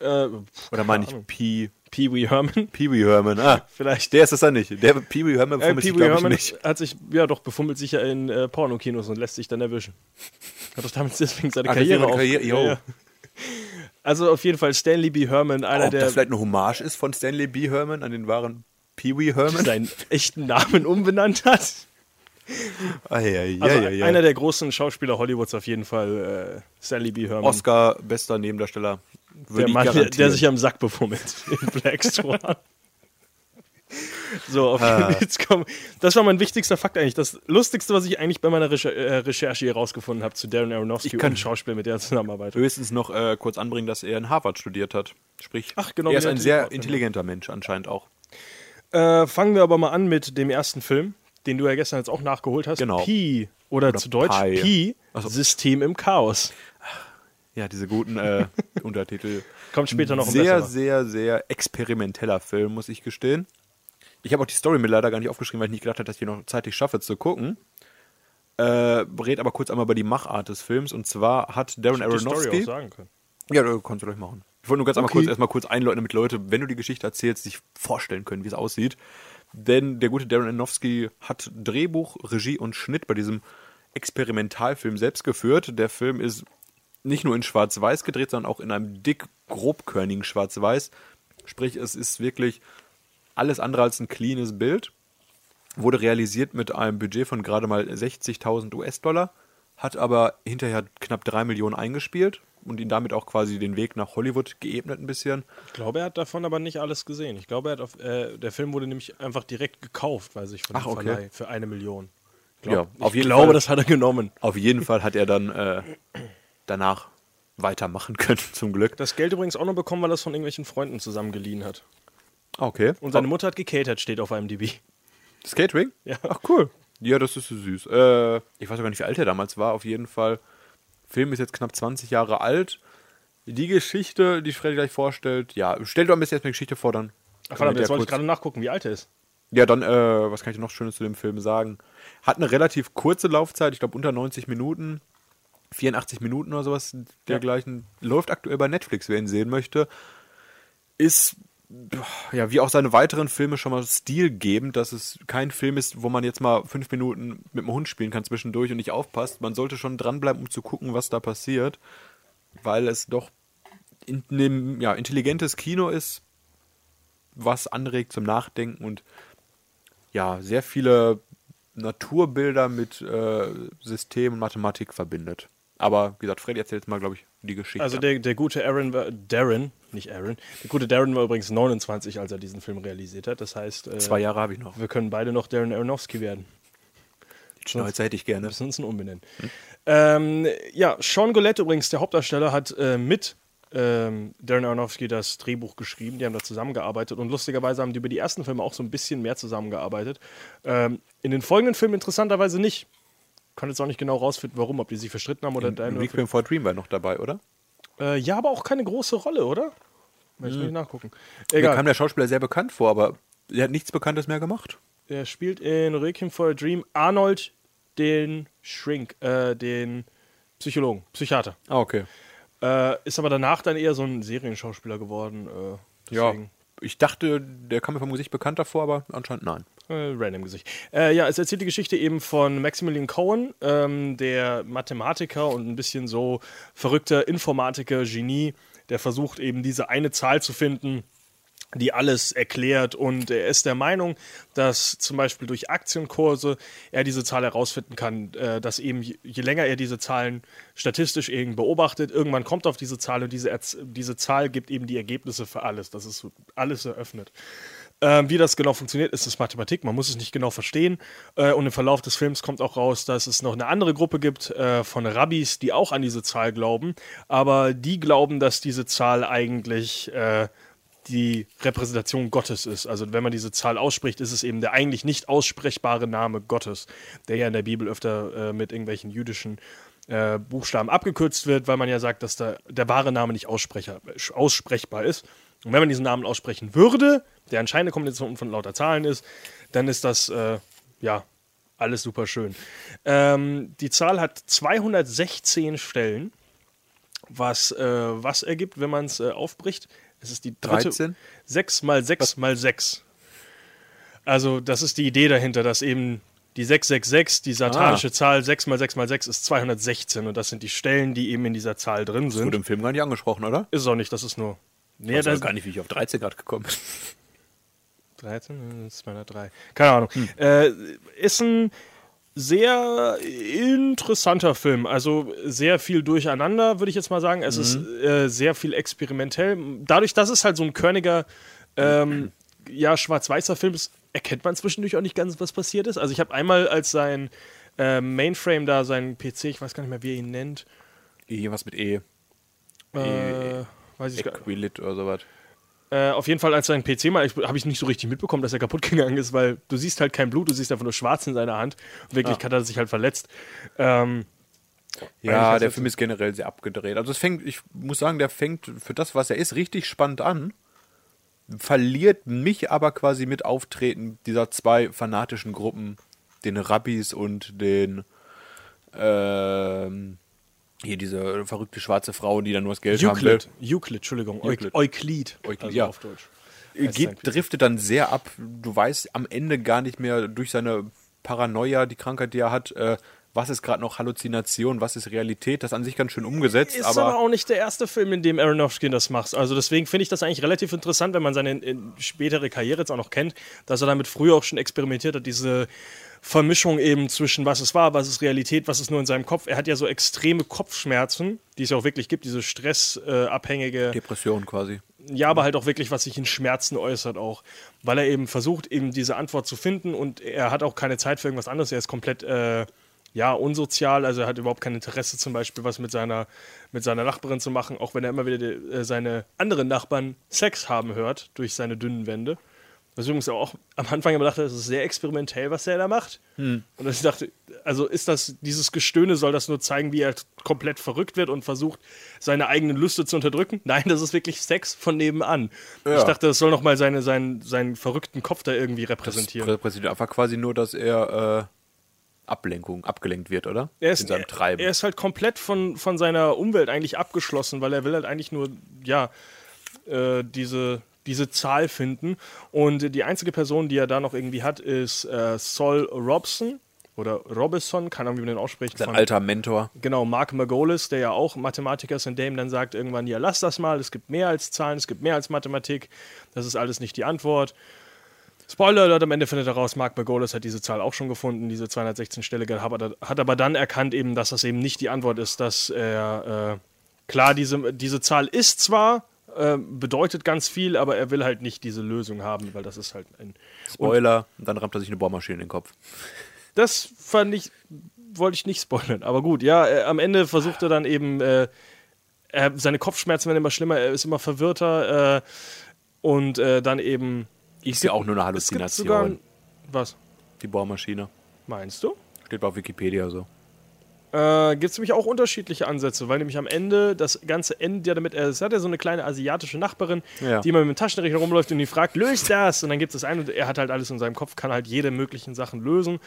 Äh, Oder meine ich Ahnung. P. Pee Wee Herman, Pee Wee Herman. Ah, vielleicht. der ist das dann nicht. Der Pee Wee Herman Äh, befummelt Pee sich, glaube ich, Herman nicht. hat sich, ja doch, befummelt sich ja in äh, Pornokinos und lässt sich dann erwischen. Hat doch damit deswegen seine Ah, Karriere auf. Karriere, jo. Also auf jeden Fall Stanley B. Herman, einer Ob der das vielleicht eine Hommage ist von Stanley B. Herman an den wahren Pee Wee Herman? seinen echten Namen umbenannt hat. Also einer der großen Schauspieler Hollywoods auf jeden Fall, äh, Stanley B. Herman. Oscar, bester Nebendarsteller. Der Mann, der, der sich am Sack befummelt in Black Swan. So, auf Ah. jetzt kommen. Das war mein wichtigster Fakt eigentlich. Das Lustigste, was ich eigentlich bei meiner Recher äh, Recherche hier rausgefunden habe zu Darren Aronofsky Ich kann- und Schauspiel, mit der er zusammenarbeitet. höchstens noch äh, kurz anbringen, dass er in Harvard studiert hat. Sprich, Ach, genau, er ist ein sehr intelligenter Mensch anscheinend auch. Äh, fangen wir aber mal an mit dem ersten Film, den du ja gestern jetzt auch nachgeholt hast. Genau. Pi oder, zu Deutsch Pi. Pi, Ach so. System im Chaos. Ja, diese guten äh, Untertitel. Kommt später noch ein sehr, besserer. sehr, sehr experimenteller Film, muss ich gestehen. Ich habe auch die Story mir leider gar nicht aufgeschrieben, weil ich nicht gedacht habe, dass ich die noch zeitlich schaffe zu gucken. Äh, red aber kurz einmal über die Machart des Films. Und zwar hat Darren Die Story auch Aronofsky. sagen können. Ja, das kannst du gleich machen. Ich wollte nur ganz einmal Okay. kurz erstmal kurz einläuten, damit Leute, wenn du die Geschichte erzählst, sich vorstellen können, wie es aussieht. Denn der gute Darren Aronofsky hat Drehbuch, Regie und Schnitt bei diesem Experimentalfilm selbst geführt. Der Film ist nicht nur in Schwarz-Weiß gedreht, sondern auch in einem dick grobkörnigen Schwarz-Weiß. Sprich, es ist wirklich alles andere als ein cleanes Bild. Wurde realisiert mit einem Budget von gerade mal 60.000 US-Dollar. hat aber hinterher knapp drei Millionen eingespielt und ihn damit auch quasi den Weg nach Hollywood geebnet ein bisschen. Ich glaube, er hat davon aber nicht alles gesehen. Ich glaube, er hat auf, äh, der Film wurde nämlich einfach direkt gekauft, weiß ich, von Ach, okay. Verleih für eine Million. Glaub, Ja, auf ich jeden glaube, Fall. das hat er genommen. Auf jeden Fall hat er dann äh, danach weitermachen können, zum Glück. Das Geld übrigens auch noch bekommen, weil er es von irgendwelchen Freunden zusammengeliehen hat. Okay. Und seine Mutter hat gecatert, steht auf IMDb. Skatering? Ja. Ach cool. Ja, das ist so süß. Äh, ich weiß gar nicht, wie alt er damals war. Auf jeden Fall. Film ist jetzt knapp 20 Jahre alt. Die Geschichte, die Freddy gleich vorstellt, ja, stell doch ein bisschen erst mal die Geschichte vor, dann. Ach, verdammt, wir jetzt ja wollte ich gerade nachgucken, wie alt er ist. Ja, dann, äh, was kann ich noch Schönes zu dem Film sagen? Hat eine relativ kurze Laufzeit, ich glaube unter 90 Minuten. 84 Minuten oder sowas dergleichen. Läuft aktuell bei Netflix, wer ihn sehen möchte. Ist, ja, wie auch seine weiteren Filme schon mal stilgebend, dass es kein Film ist, wo man jetzt mal fünf Minuten mit dem Hund spielen kann zwischendurch und nicht aufpasst. Man sollte schon dranbleiben, um zu gucken, was da passiert. Weil es doch in einem, ja, intelligentes Kino ist, was anregt zum Nachdenken und ja, sehr viele Naturbilder mit äh, System und Mathematik verbindet. Aber wie gesagt, Freddy erzählt jetzt mal, glaube ich, die Geschichte. Also der, der gute Aaron war, Darren, nicht Aaron, der gute Darren war übrigens 29, als er diesen Film realisiert hat. Das heißt, äh, Zwei Jahre habe ich noch. wir können beide noch Darren Aronofsky werden. Die Schnauze hätte ich gerne. müssen uns umbenennen. Ähm, ja, Sean Golette übrigens, der Hauptdarsteller, hat äh, mit ähm, Darren Aronofsky das Drehbuch geschrieben. Die haben da zusammengearbeitet und lustigerweise haben die über die ersten Filme auch so ein bisschen mehr zusammengearbeitet. Ähm, in den folgenden Filmen interessanterweise nicht. Kann jetzt auch nicht genau rausfinden, warum, ob die sich verstritten haben oder deine. Requiem for Dream war noch dabei, oder? Äh, ja, aber auch keine große Rolle, oder? Möchte ich nicht nachgucken. Mir Egal. kam der Schauspieler sehr bekannt vor, aber er hat nichts Bekanntes mehr gemacht. Er spielt in Requiem for a Dream Arnold den Shrink, äh, den Psychologen, Psychiater. Ah, okay. Äh, ist aber danach dann eher so ein Serienschauspieler geworden. Äh, Ja. Ich dachte, der kam mir vom Gesicht bekannter vor, aber anscheinend nein. Äh, random Gesicht. Äh, ja, es erzählt die Geschichte eben von Maximilian Cohen, ähm, der Mathematiker und ein bisschen so verrückter Informatiker, Genie, der versucht eben diese eine Zahl zu finden, die alles erklärt und er ist der Meinung, dass zum Beispiel durch Aktienkurse er diese Zahl herausfinden kann, äh, dass eben je, länger er diese Zahlen statistisch eben beobachtet, irgendwann kommt auf diese Zahl und diese, diese Zahl gibt eben die Ergebnisse für alles, das ist alles eröffnet. Ähm, wie das genau funktioniert, ist es Mathematik. Man muss es nicht genau verstehen. Äh, und im Verlauf des Films kommt auch raus, dass es noch eine andere Gruppe gibt äh, von Rabbis, die auch an diese Zahl glauben. Aber die glauben, dass diese Zahl eigentlich äh, die Repräsentation Gottes ist. Also wenn man diese Zahl ausspricht, ist es eben der eigentlich nicht aussprechbare Name Gottes, der ja in der Bibel öfter äh, mit irgendwelchen jüdischen äh, Buchstaben abgekürzt wird, weil man ja sagt, dass da der wahre Name nicht aussprecher, aussprechbar ist. Und wenn man diesen Namen aussprechen würde, der anscheinend eine Kombination von lauter Zahlen ist, dann ist das äh, ja alles super schön. Ähm, die Zahl hat 216 Stellen, was, äh, was ergibt, wenn man es äh, aufbricht. Es ist die dritte. 13? 6 mal 6 mal 6. Also, das ist die Idee dahinter, dass eben die 666, die satanische Ah. Zahl 6 mal 6 mal 6 ist 216 und das sind die Stellen, die eben in dieser Zahl drin Das wurde sind. im Film gar nicht angesprochen, oder? Ist es auch nicht, das ist nur. Nee, Ich weiß das gar nicht, wie ich auf 13 Grad gekommen bin. 13, äh, 203. Keine Ahnung. Hm. Äh, ist ein sehr interessanter Film. Also sehr viel durcheinander, würde ich jetzt mal sagen. Es ist Mhm. äh, sehr viel experimentell. Dadurch, dass es halt so ein körniger, ähm, ja, schwarz-weißer Film ist, erkennt man zwischendurch auch nicht ganz, was passiert ist. Also ich habe einmal als sein äh, Mainframe da, sein PC, ich weiß gar nicht mehr, wie er ihn nennt. Irgendwas mit E. Äh, weiß ich gar nicht. Equilit oder sowas. Äh, auf jeden Fall, als sein PC mal, habe ich nicht so richtig mitbekommen, dass er kaputt gegangen ist, weil du siehst halt kein Blut, du siehst einfach nur schwarz in seiner Hand. Und wirklich Ah. hat er sich halt verletzt. Ähm, Ja, der Film ist generell sehr abgedreht. Also es fängt, ich muss sagen, der fängt für das, was er ist, richtig spannend an. Verliert mich aber quasi mit Auftreten dieser zwei fanatischen Gruppen, den Rabbis und den ähm, hier diese verrückte schwarze Frau, die dann nur das Geld haben will. Euclid, Euclid, Entschuldigung, Euclid. Euclid, Euclid, also ja. auf Deutsch. Geht, driftet dann sehr ab. Du weißt am Ende gar nicht mehr durch seine Paranoia, die Krankheit, die er hat, äh, was ist gerade noch Halluzination, was ist Realität, das an sich ganz schön umgesetzt, Ist aber, aber, auch nicht der erste Film, in dem Aronofsky das macht. Also deswegen finde ich das eigentlich relativ interessant, wenn man seine in, spätere Karriere jetzt auch noch kennt, dass er damit früher auch schon experimentiert hat, diese Vermischung eben zwischen was es war, was ist Realität, was ist nur in seinem Kopf. Er hat ja so extreme Kopfschmerzen, die es ja auch wirklich gibt, diese stressabhängige Depression quasi. ja, aber halt auch wirklich, was sich in Schmerzen äußert auch. Weil er eben versucht, eben diese Antwort zu finden und er hat auch keine Zeit für irgendwas anderes. Er ist komplett, äh, ja, unsozial. Also er hat überhaupt kein Interesse zum Beispiel, was mit seiner, mit seiner Nachbarin zu machen, auch wenn er immer wieder die, äh, seine anderen Nachbarn Sex haben hört durch seine dünnen Wände. Was übrigens auch am Anfang immer dachte, das ist sehr experimentell, was er da macht. Und ich dachte, also ist das, dieses Gestöhne soll das nur zeigen, wie er komplett verrückt wird und versucht, seine eigenen Lüste zu unterdrücken? Nein, das ist wirklich Sex von nebenan. Ja. Ich dachte, das soll nochmal seine, seinen, seinen verrückten Kopf da irgendwie repräsentieren. Repräsentiert einfach quasi nur, dass er äh, Ablenkung, abgelenkt wird, oder? Er ist, In seinem Treiben. er ist halt komplett von, von seiner Umwelt eigentlich abgeschlossen, weil er will halt eigentlich nur, ja, äh, diese, diese Zahl finden. Und die einzige Person, die er da noch irgendwie hat, ist äh, Sol Robson oder Robinson, keine Ahnung, wie man den ausspricht. Sein von- alter Mentor. Genau, Mark Margolis, der ja auch Mathematiker ist und der ihm dann sagt irgendwann, ja, lass das mal, es gibt mehr als Zahlen, es gibt mehr als Mathematik, das ist alles nicht die Antwort. Spoiler Alert, am Ende findet er raus, Mark Margolis hat diese Zahl auch schon gefunden, diese 216 Stelle, hat aber- dann erkannt eben, dass das eben nicht die Antwort ist, dass er, äh, klar, diese, diese Zahl ist zwar, äh, bedeutet ganz viel, aber er will halt nicht diese Lösung haben, weil das ist halt ein... Spoiler, und dann rammt er sich eine Bohrmaschine in den Kopf. Das fand ich, wollte ich nicht spoilern. Aber gut, ja, äh, am Ende versucht er dann eben, äh, seine Kopfschmerzen werden immer schlimmer, er ist immer verwirrter äh, und äh, dann eben. Ist ja auch nur eine Es gibt sogar. Halluzination. Was Die Bohrmaschine. meinst du? Steht auf Wikipedia so. Äh, Gibt es nämlich auch unterschiedliche Ansätze, weil nämlich am Ende das Ganze endet ja damit, er hat ja so eine kleine asiatische Nachbarin, Ja. die immer mit dem Taschenrechner rumläuft und die fragt, löst das? Und dann gibt es ein und er hat halt alles in seinem Kopf, kann halt jede möglichen Sachen lösen.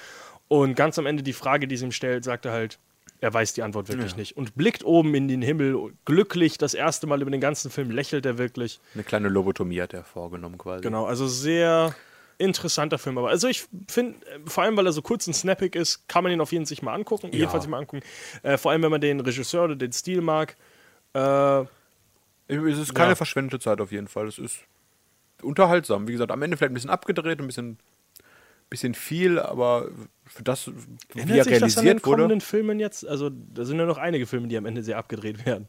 Und ganz am Ende die Frage, die sie ihm stellt, sagt er halt, er weiß die Antwort wirklich nicht. Und blickt oben in den Himmel, glücklich, das erste Mal über den ganzen Film lächelt er wirklich. Eine kleine Lobotomie hat er vorgenommen quasi. Genau, also sehr interessanter Film. Aber also ich finde, vor allem weil er so kurz und snappig ist, kann man ihn auf jeden Fall sich mal angucken. Jedenfalls sich mal angucken. Äh, vor allem, wenn man den Regisseur oder den Stil mag. Äh, Es ist keine Ja. verschwendete Zeit auf jeden Fall. Es ist unterhaltsam. Wie gesagt, am Ende vielleicht ein bisschen abgedreht, ein bisschen, bisschen viel, aber für das, wie Ändert er sich das an den realisiert wurde. kommenden Filmen jetzt? Also, da sind ja noch einige Filme, die am Ende sehr abgedreht werden.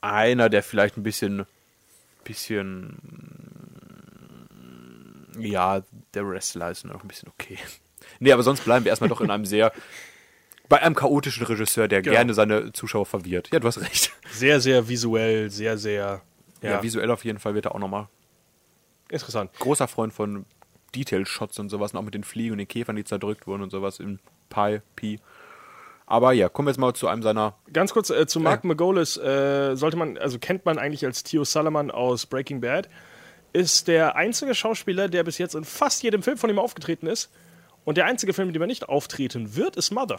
Einer, der vielleicht ein bisschen, bisschen, ja, der Wrestler ist noch ein bisschen okay. Nee, aber sonst bleiben wir erstmal doch in einem sehr, bei einem chaotischen Regisseur, der Genau. gerne seine Zuschauer verwirrt. Ja, du hast recht. Sehr, sehr visuell, sehr, sehr Ja, ja, visuell auf jeden Fall wird er auch nochmal interessant. großer Freund von Detail-Shots und sowas, und auch mit den Fliegen und den Käfern, die zerdrückt wurden und sowas in Pi, Pi. Aber ja, kommen wir jetzt mal zu einem seiner. Ganz kurz äh, zu Mark Margolis. Äh, sollte man, also kennt man eigentlich als Theo Salaman aus Breaking Bad. Ist der einzige Schauspieler, der bis jetzt in fast jedem Film von ihm aufgetreten ist. Und der einzige Film, in dem er nicht auftreten wird, ist Mother.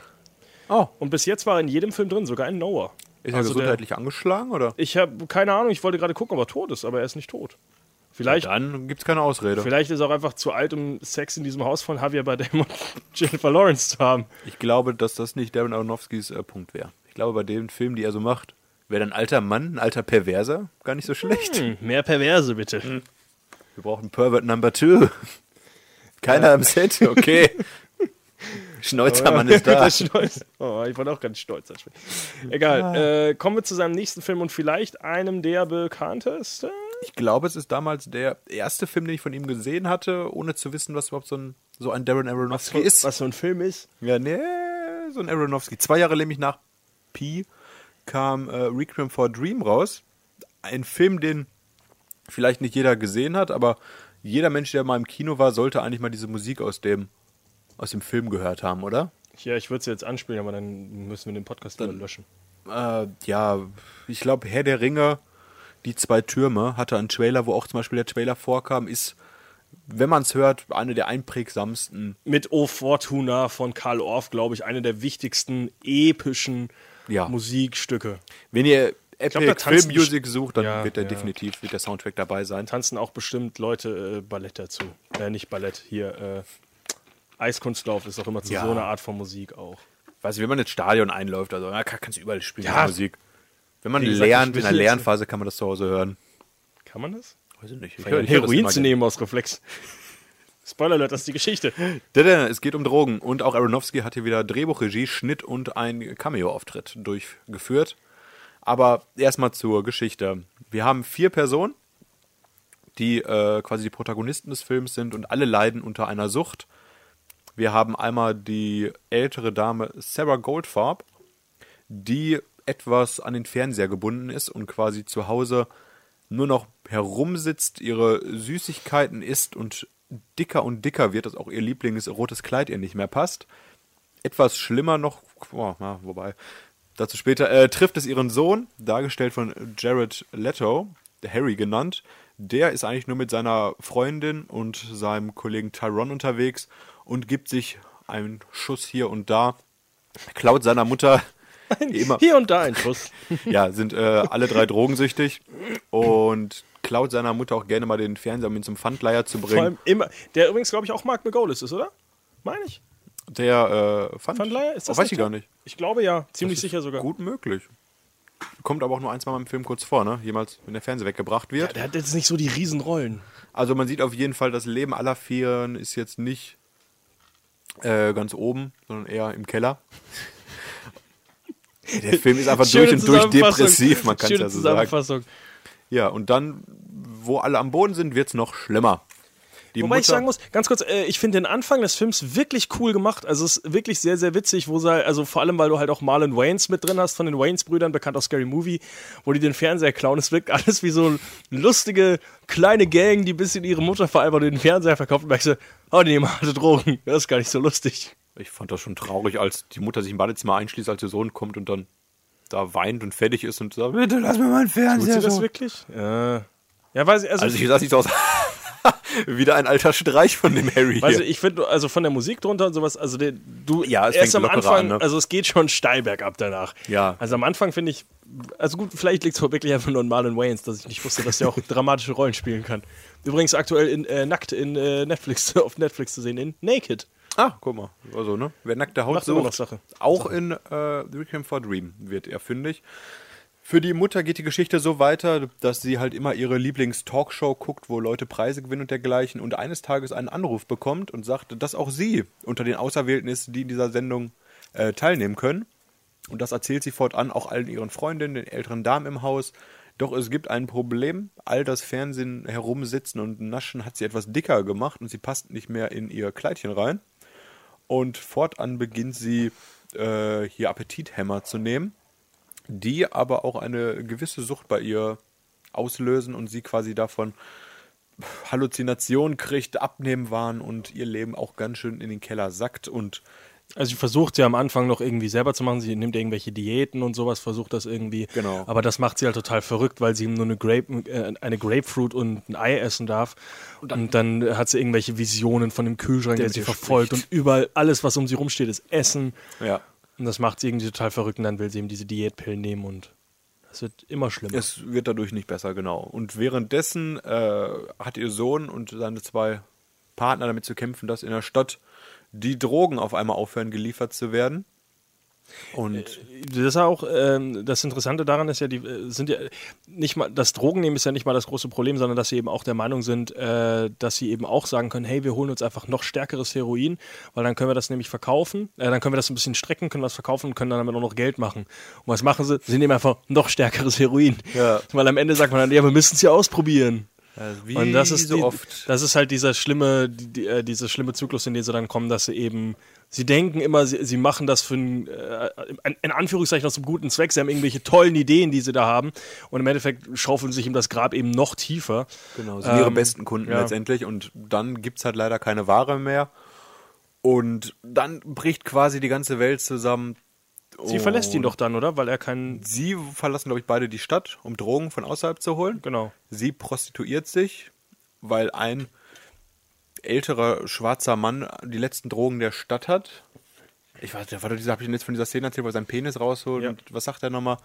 Oh, Und bis jetzt war er in jedem Film drin, sogar in Noah. ist er Also der- gesundheitlich angeschlagen oder? Ich habe keine Ahnung, ich wollte gerade gucken, ob er tot ist, aber er ist nicht tot. Vielleicht, Dann gibt's keine Ausrede. vielleicht ist er auch einfach zu alt, um Sex in diesem Haus von Javier Bardem und Jennifer Lawrence zu haben. Ich glaube, dass das nicht Darren Aronofskys äh, Punkt wäre. Ich glaube, bei den Filmen, die er so macht, wäre ein alter Mann, ein alter Perverser, gar nicht so schlecht. Hm, mehr Perverse, bitte. Wir brauchen Pervert Number Two. Keiner am Set, okay. Schneuzermann ist da. Oh, ich war auch ganz stolz. als Spiel. Egal. Äh, kommen wir zu seinem nächsten Film und vielleicht einem der bekanntesten. Ich glaube, es ist damals der erste Film, den ich von ihm gesehen hatte, ohne zu wissen, was überhaupt so ein, so ein Darren Aronofsky ist. Was so ein Film ist. Ja, nee, so ein Aronofsky. Zwei Jahre nämlich nach Pi kam äh, Requiem for a Dream raus. Ein Film, den vielleicht nicht jeder gesehen hat, aber jeder Mensch, der mal im Kino war, sollte eigentlich mal diese Musik aus dem, aus dem Film gehört haben, oder? Ja, ich würde es jetzt anspielen, aber dann müssen wir den Podcast wieder löschen. Äh, ja, ich glaube, Herr der Ringe, die zwei Türme, hatte einen Trailer, wo auch zum Beispiel der Trailer vorkam, ist, wenn man es hört, eine der einprägsamsten. Mit O Fortuna von Karl Orff, glaube ich, eine der wichtigsten epischen Ja. Musikstücke. Wenn ihr Epic tanzen Film Music sucht, dann Ja, wird der ja. definitiv, wird der Soundtrack dabei sein. Tanzen auch bestimmt Leute äh, Ballett dazu. Äh, nicht Ballett, hier. Äh, Eiskunstlauf ist auch immer zu so einer Art von Musik auch. Weiß ich, wenn man ins Stadion einläuft, also kann- kannst du überall spielen, Ja. Musik. Wenn man gesagt, lernt, in der Lernphase kann man das zu Hause hören. Kann man das? Weiß ich nicht. Ich ich hör das Heroin zu gerne. nehmen aus Reflex. Spoiler Alert, das ist die Geschichte. Es geht um Drogen und auch Aronofsky hat hier wieder Drehbuchregie, Schnitt und ein Cameo-Auftritt durchgeführt. Aber erstmal zur Geschichte. Wir haben vier Personen, die äh, quasi die Protagonisten des Films sind und alle leiden unter einer Sucht. Wir haben einmal die ältere Dame Sarah Goldfarb, die etwas an den Fernseher gebunden ist und quasi zu Hause nur noch herumsitzt, ihre Süßigkeiten isst und dicker und dicker wird, dass auch ihr Lieblingsrotes Kleid ihr nicht mehr passt. Etwas schlimmer noch, oh, wobei, dazu später, äh, trifft es ihren Sohn, dargestellt von Jared Leto, Harry genannt. Der ist eigentlich nur mit seiner Freundin und seinem Kollegen Tyrone unterwegs und gibt sich einen Schuss hier und da, klaut seiner Mutter immer, Hier und da ein Schuss. ja, sind äh, alle drei drogensüchtig und klaut seiner Mutter auch gerne mal den Fernseher, um ihn zum Pfandleiher zu Vor bringen. allem immer, der übrigens, glaube ich, auch Mark McGolis ist, oder? Meine ich. Der äh, Pfand, Pfandleiher? Ist das oh, weiß nicht ich gar nicht. Ich glaube ja, ziemlich sicher sogar. Gut möglich. Kommt aber auch nur ein, zwei Mal im Film kurz vor, ne? Jemals, wenn der Fernseher weggebracht wird. Der hat jetzt nicht so die Riesenrollen. Also man sieht auf jeden Fall, das Leben aller Vieren ist jetzt nicht äh, ganz oben, sondern eher im Keller. Der Film ist einfach durch und durch depressiv, man kann es ja so sagen. Ja, und dann, wo alle am Boden sind, wird es noch schlimmer. Die Wobei ich Mutter- sagen muss, ganz kurz, äh, ich finde den Anfang des Films wirklich cool gemacht. Also es ist wirklich sehr, sehr witzig, wo sie, also vor allem, weil du halt auch Marlon Waynes mit drin hast, von den Waynes-Brüdern, bekannt aus Scary Movie, wo die den Fernseher klauen. Es wirkt alles wie so eine lustige, kleine Gang, die ein bisschen ihre Mutter vereinbart und den Fernseher verkauft und merkst du, oh, die nehmen harte Drogen. Das ist gar nicht so lustig. Ich fand das schon traurig, als die Mutter sich im Badezimmer einschließt, als der Sohn kommt und dann da weint und fertig ist und sagt, bitte lass mir meinen Tut Fernseher. sie das so. wirklich? Ja. Ja, weiß ich, also, Also ich sah nicht so aus. Wieder ein alter Streich von dem Harry Weißt du, ich finde, also von der Musik drunter und sowas, also der, du, Ja, es erst fängt am Anfang, an, ne? also es geht schon steil bergab danach. Ja. Also am Anfang finde ich, also gut, vielleicht liegt es wirklich einfach nur an Marlon Wayans, dass ich nicht wusste, dass der auch dramatische Rollen spielen kann. Übrigens aktuell in, äh, nackt in äh, Netflix, auf Netflix zu sehen, in Naked. Ah, guck mal. Also, ne? Wer nackte Haut Macht noch sucht, Sache. auch in äh, Requiem for Dream wird er fündig. Für die Mutter geht die Geschichte so weiter, dass sie halt immer ihre Lieblings-Talkshow guckt, wo Leute Preise gewinnen und dergleichen und eines Tages einen Anruf bekommt und sagt, dass auch sie unter den Auserwählten ist, die in dieser Sendung äh, teilnehmen können. Und das erzählt sie fortan auch allen ihren Freundinnen, den älteren Damen im Haus. Doch es gibt ein Problem. All das Fernsehen herumsitzen und naschen hat sie etwas dicker gemacht und sie passt nicht mehr in ihr Kleidchen rein. Und fortan beginnt sie äh, hier Appetithämmer zu nehmen, die aber auch eine gewisse Sucht bei ihr auslösen und sie quasi davon Halluzinationen kriegt, Abnehmwahn und ihr Leben auch ganz schön in den Keller sackt und Also sie versucht ja am Anfang noch irgendwie selber zu machen, sie nimmt irgendwelche Diäten und sowas, versucht das irgendwie. Genau. Aber das macht sie halt total verrückt, weil sie nur eine, Grape, äh, eine Grapefruit und ein Ei essen darf. Und dann, hat sie irgendwelche Visionen von dem Kühlschrank, der, mit sie verfolgt spricht. und überall alles, was um sie rumsteht, ist Essen. ja. Und das macht sie irgendwie total verrückt und dann will sie eben diese Diätpillen nehmen und das wird immer schlimmer. Es wird dadurch nicht besser, genau. Und währenddessen äh, hat ihr Sohn und seine zwei Partner damit zu kämpfen, dass in der Stadt die Drogen auf einmal aufhören, geliefert zu werden. Und Das ist auch ähm, das Interessante daran ist ja, die äh, sind ja nicht mal das Drogennehmen ist ja nicht mal das große Problem, sondern dass sie eben auch der Meinung sind, äh, dass sie eben auch sagen können, hey, wir holen uns einfach noch stärkeres Heroin, weil dann können wir das nämlich verkaufen, äh, dann können wir das ein bisschen strecken, können was verkaufen und können dann damit auch noch Geld machen. Und was machen sie? Sie nehmen einfach noch stärkeres Heroin, Ja. weil am Ende sagt man dann, ja, wir müssen es ja ausprobieren. Wie Und das ist so die, oft. Das ist halt dieser schlimme, die, äh, dieser schlimme Zyklus, in den sie dann kommen, dass sie eben, sie denken immer, sie, sie machen das für einen, äh, in- Anführungszeichen aus einem guten Zweck. Sie haben irgendwelche tollen Ideen, die sie da haben. Und im Endeffekt schaufeln sich ihm das Grab eben noch tiefer. Genau, sind ihre Ähm, besten Kunden ja. letztendlich und dann gibt es halt leider keine Ware mehr. Und dann bricht quasi die ganze Welt zusammen. Sie verlässt ihn doch dann, oder? Weil er keinen. Sie verlassen, glaube ich, beide die Stadt, um Drogen von außerhalb zu holen. Genau. Sie prostituiert sich, weil ein älterer schwarzer Mann die letzten Drogen der Stadt hat. Ich weiß, da war doch dieser, habe ich jetzt von dieser Szene erzählt, wo er seinen Penis rausholt Ja. und was sagt er nochmal?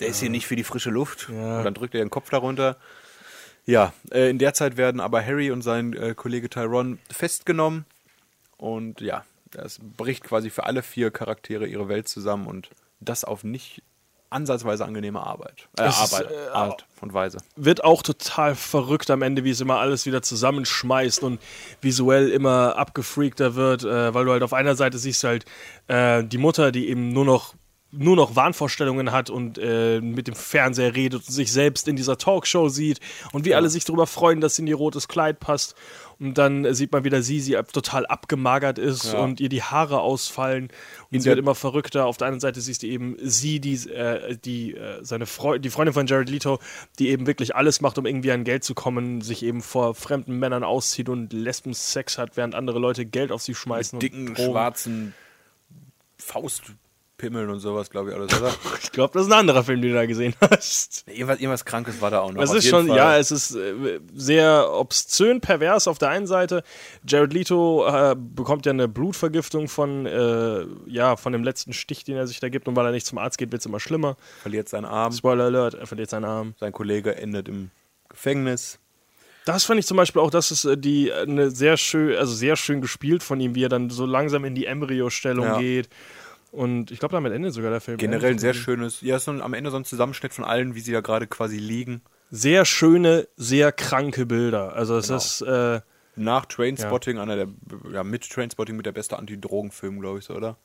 Der ist hier nicht für die frische Luft. Ja. Und dann drückt er den Kopf darunter. Ja, äh, in der Zeit werden aber Harry und sein äh, Kollege Tyrone festgenommen Und ja, es bricht quasi für alle vier Charaktere ihre Welt zusammen und das auf nicht ansatzweise angenehme Arbeit. Äh, ist, Arbeit, äh, Art und Weise. wird auch total verrückt am Ende, wie es immer alles wieder zusammenschmeißt und visuell immer abgefreakter wird, äh, weil du halt auf einer Seite siehst halt äh, die Mutter, die eben nur noch nur noch Wahnvorstellungen hat und äh, mit dem Fernseher redet und sich selbst in dieser Talkshow sieht und wie alle sich darüber freuen, dass sie in ihr rotes Kleid passt. Und dann sieht man wieder sie, sie total abgemagert ist Ja. und ihr die Haare ausfallen. Und sie der- wird immer verrückter. Auf der anderen Seite siehst du eben sie, die, äh, die, äh, seine Freu die Freundin von Jared Leto, die eben wirklich alles macht, um irgendwie an Geld zu kommen, sich eben vor fremden Männern auszieht und Lesben-Sex hat, während andere Leute Geld auf sie schmeißen. Mit dicken, und Drogen. Faustpimmeln und sowas, glaube ich, alles, oder? Ich glaube, das ist ein anderer Film, den du da gesehen hast. irgendwas, irgendwas Krankes war da auch noch. Es ist schon, Fall. ja, es ist äh, sehr obszön, pervers auf der einen Seite. Jared Leto äh, bekommt ja eine Blutvergiftung von, äh, ja, von dem letzten Stich, den er sich da gibt. Und weil er nicht zum Arzt geht, wird es immer schlimmer. verliert seinen Arm. Spoiler Alert, er verliert seinen Arm. Sein Kollege endet im Gefängnis. Das fand ich zum Beispiel auch, das ist äh, die äh, eine sehr schön, also sehr schön gespielt von ihm, wie er dann so langsam in die Embryo-Stellung Ja. geht. Und ich glaube, damit endet sogar der Film. Generell ein sehr schön. schönes, ja, ist so ein, am Ende so ein Zusammenschnitt von allen, wie sie da gerade quasi liegen. Sehr schöne, sehr kranke Bilder. Also es Genau. ist, äh, Nach Trainspotting, einer der, ja, mit Trainspotting mit der beste Antidrogenfilm, glaube ich, so, oder?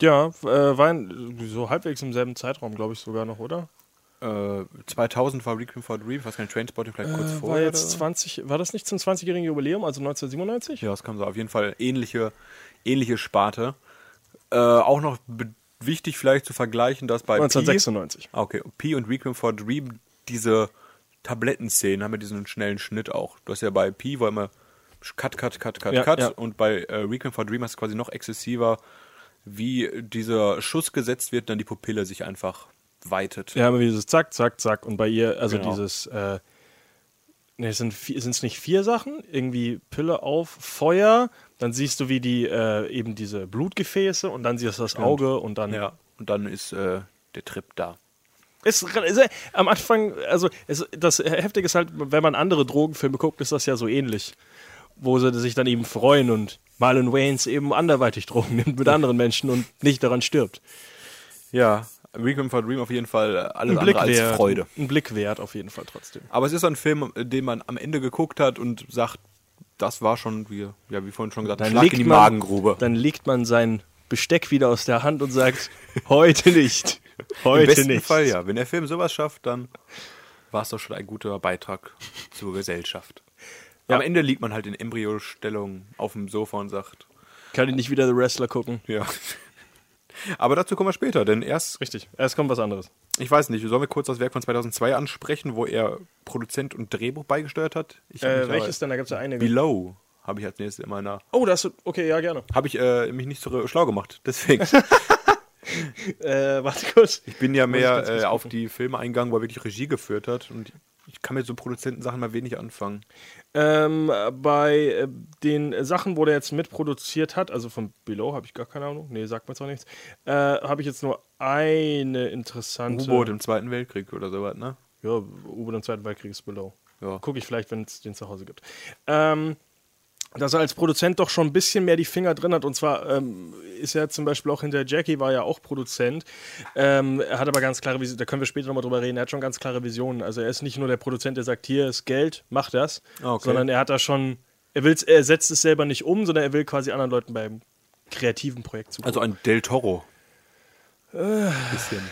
ja, äh, war in, so halbwegs im selben Zeitraum, glaube ich sogar noch, oder? Äh, 2000 war Requiem for a Dream, was kein Trainspotting, vielleicht kurz Äh, war vorher. jetzt oder? 20, war das nicht zum 20-jährigen Jubiläum, also 1997? Ja, das kam so auf jeden Fall ähnliche, ähnliche Sparte. Äh, auch noch wichtig vielleicht zu vergleichen, dass bei 1996. Pi, Ah, okay, Pi und Requiem for Dream diese Tablettenszenen haben ja diesen schnellen Schnitt auch. Du hast ja bei Pi, wo immer Cut, Cut, Cut, Cut, Ja, Cut ja. und bei äh, Requiem for Dream hast du quasi noch exzessiver, wie dieser Schuss gesetzt wird, dann die Pupille sich einfach weitet. Ja, immer dieses Zack, Zack, Zack. Und bei ihr, also Genau. dieses, äh, ne, es sind es nicht vier Sachen? Irgendwie Pille auf, Feuer, dann siehst du, wie die, äh, eben diese Blutgefäße und dann siehst du das Auge und dann. Ja, und dann ist äh, der Trip da. Ist, ist, äh, am Anfang, also es, das Heftige ist halt, wenn man andere Drogenfilme guckt, ist das ja so ähnlich. Wo sie sich dann eben freuen und Marlon Waynes eben anderweitig Drogen nimmt mit anderen Menschen und nicht daran stirbt. Ja, Requiem for Dream auf jeden Fall äh, alles Ein Blick, andere als wert, Freude. ein Blick wert auf jeden Fall trotzdem. Aber es ist ein Film, den man am Ende geguckt hat und sagt, das war schon, wie, ja, wie vorhin schon gesagt, Dann Schlag in die man- Magengrube. Dann legt man sein Besteck wieder aus der Hand und sagt, heute nicht. Im Heute besten nicht. Fall ja. Wenn der Film sowas schafft, dann war es doch schon ein guter Beitrag zur Gesellschaft. Ja. Am Ende liegt man halt in Embryostellung auf dem Sofa und sagt, Kann ich nicht wieder The Wrestler gucken? ja. Aber dazu kommen wir später, denn erst, Richtig. Erst kommt was anderes. ich weiß nicht, sollen wir kurz das Werk von 2002 ansprechen, wo er Produzent und Drehbuch beigesteuert hat? Äh, welches denn? Da gibt es ja einige. Below habe ich als nächstes in meiner Oh, das okay, ja, gerne. Habe ich äh, mich nicht so schlau gemacht. Deswegen. Äh, warte kurz. Ich bin ja mehr äh, auf die Filme eingegangen, wo er wirklich Regie geführt hat. Und ich kann mit so Produzentensachen mal wenig anfangen. Ähm, bei äh, den Sachen, wo der jetzt mitproduziert hat, also von Below habe ich gar keine Ahnung, nee, sagt mir auch nichts, äh, habe ich jetzt nur eine interessante. U-Boot im Zweiten Weltkrieg oder sowas, ne? Ja, U-Boot im Zweiten Weltkrieg ist Below. Ja. Gucke ich vielleicht, wenn es den zu Hause gibt. Ähm, dass er als Produzent doch schon ein bisschen mehr die Finger drin hat. Und zwar ähm, ist er zum Beispiel auch hinter Jackie, war ja auch Produzent. Ähm, er hat aber ganz klare Visionen, da können wir später nochmal drüber reden, er hat schon ganz klare Visionen. Also er ist nicht nur der Produzent, der sagt, hier ist Geld, mach das, Ah, okay. sondern er hat da schon, er, will's, er setzt es selber nicht um, sondern er will quasi anderen Leuten beim kreativen Projekt zugucken. Also ein Del Toro. Äh. Bisschen.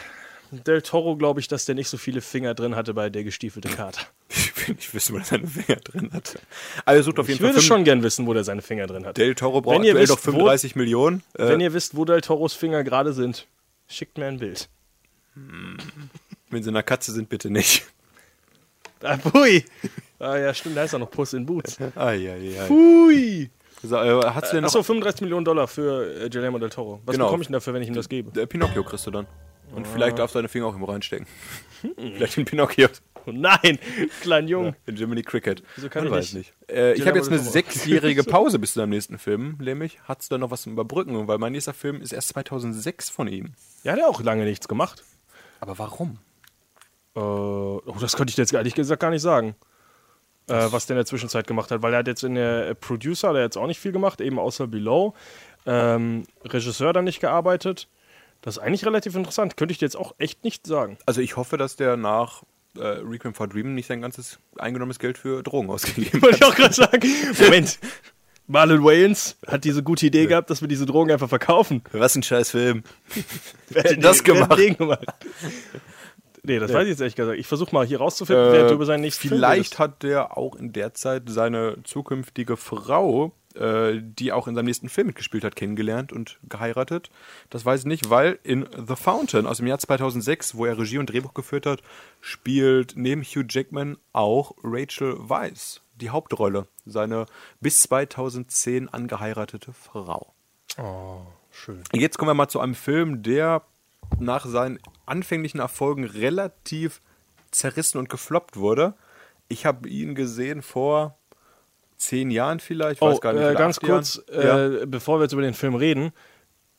Del Toro glaube ich, dass der nicht so viele Finger drin hatte bei der gestiefelte Kater. Ich will nicht wissen, wo er seine Finger drin hat. Also sucht auf jeden Ich Fall würde schon gern wissen, wo der seine Finger drin hat. Del Toro braucht aktuell wisst, noch wo- 35 Millionen. Äh, Wenn ihr wisst, wo Del Toros Finger gerade sind, schickt mir ein Bild. wenn sie eine Katze sind, bitte nicht. Ah, pui! Ah ja, stimmt, da ist er noch Puss in Boots. Eieiei. Pui! So, äh, denn noch Achso, 35 Millionen Dollar für äh, Guillermo del Toro. Was Genau. bekomme ich denn dafür, wenn ich ihm das gebe? Der Pinocchio kriegst du dann. Und Ah. vielleicht darfst du deine Finger auch immer reinstecken. Vielleicht in Pinocchio. Oh nein, kleinen Jungen. In Jiminy Cricket. Wieso kann Man ich weiß nicht? nicht. Äh, ich habe jetzt eine sechsjährige Pause bis zu deinem nächsten Film, nämlich hat es da noch was zum Überbrücken, weil mein nächster Film ist erst 2006 von ihm. Ja, der hat auch lange nichts gemacht. Aber warum? Äh, oh, das könnte ich dir jetzt ehrlich gesagt gar nicht sagen. äh, was der in der Zwischenzeit gemacht hat, weil er hat jetzt in der äh, Producer, der hat jetzt auch nicht viel gemacht, eben außer Below. Ähm, Regisseur dann nicht gearbeitet. Das ist eigentlich relativ interessant. Könnte ich dir jetzt auch echt nicht sagen. Also ich hoffe, dass der nach äh, Requiem for Dream nicht sein ganzes eingenommenes Geld für Drogen ausgegeben Wollte hat. ich auch gerade sagen. Moment. Marlon Wayans hat diese gute Idee gehabt, dass wir diese Drogen einfach verkaufen. Was ein scheiß Film. Wer hat das wer hat gemacht? den gemacht? Nee, das weiß ich jetzt ehrlich gesagt. Ich versuche mal hier rauszufinden, wer du über seinen nächsten Äh, Vielleicht hat der auch in der Zeit seine zukünftige Frau, äh, die auch in seinem nächsten Film mitgespielt hat, kennengelernt und geheiratet. Das weiß ich nicht, weil in The Fountain aus dem Jahr 2006, wo er Regie und Drehbuch geführt hat, spielt neben Hugh Jackman auch Rachel Weisz die Hauptrolle, seine bis 2010 angeheiratete Frau. Schön. Jetzt kommen wir mal zu einem Film, der nach seinen anfänglichen Erfolgen relativ zerrissen und gefloppt wurde. Ich habe ihn gesehen vor zehn Jahren vielleicht. Ich Oh, weiß gar nicht, äh, ganz kurz, äh, bevor wir jetzt über den Film reden.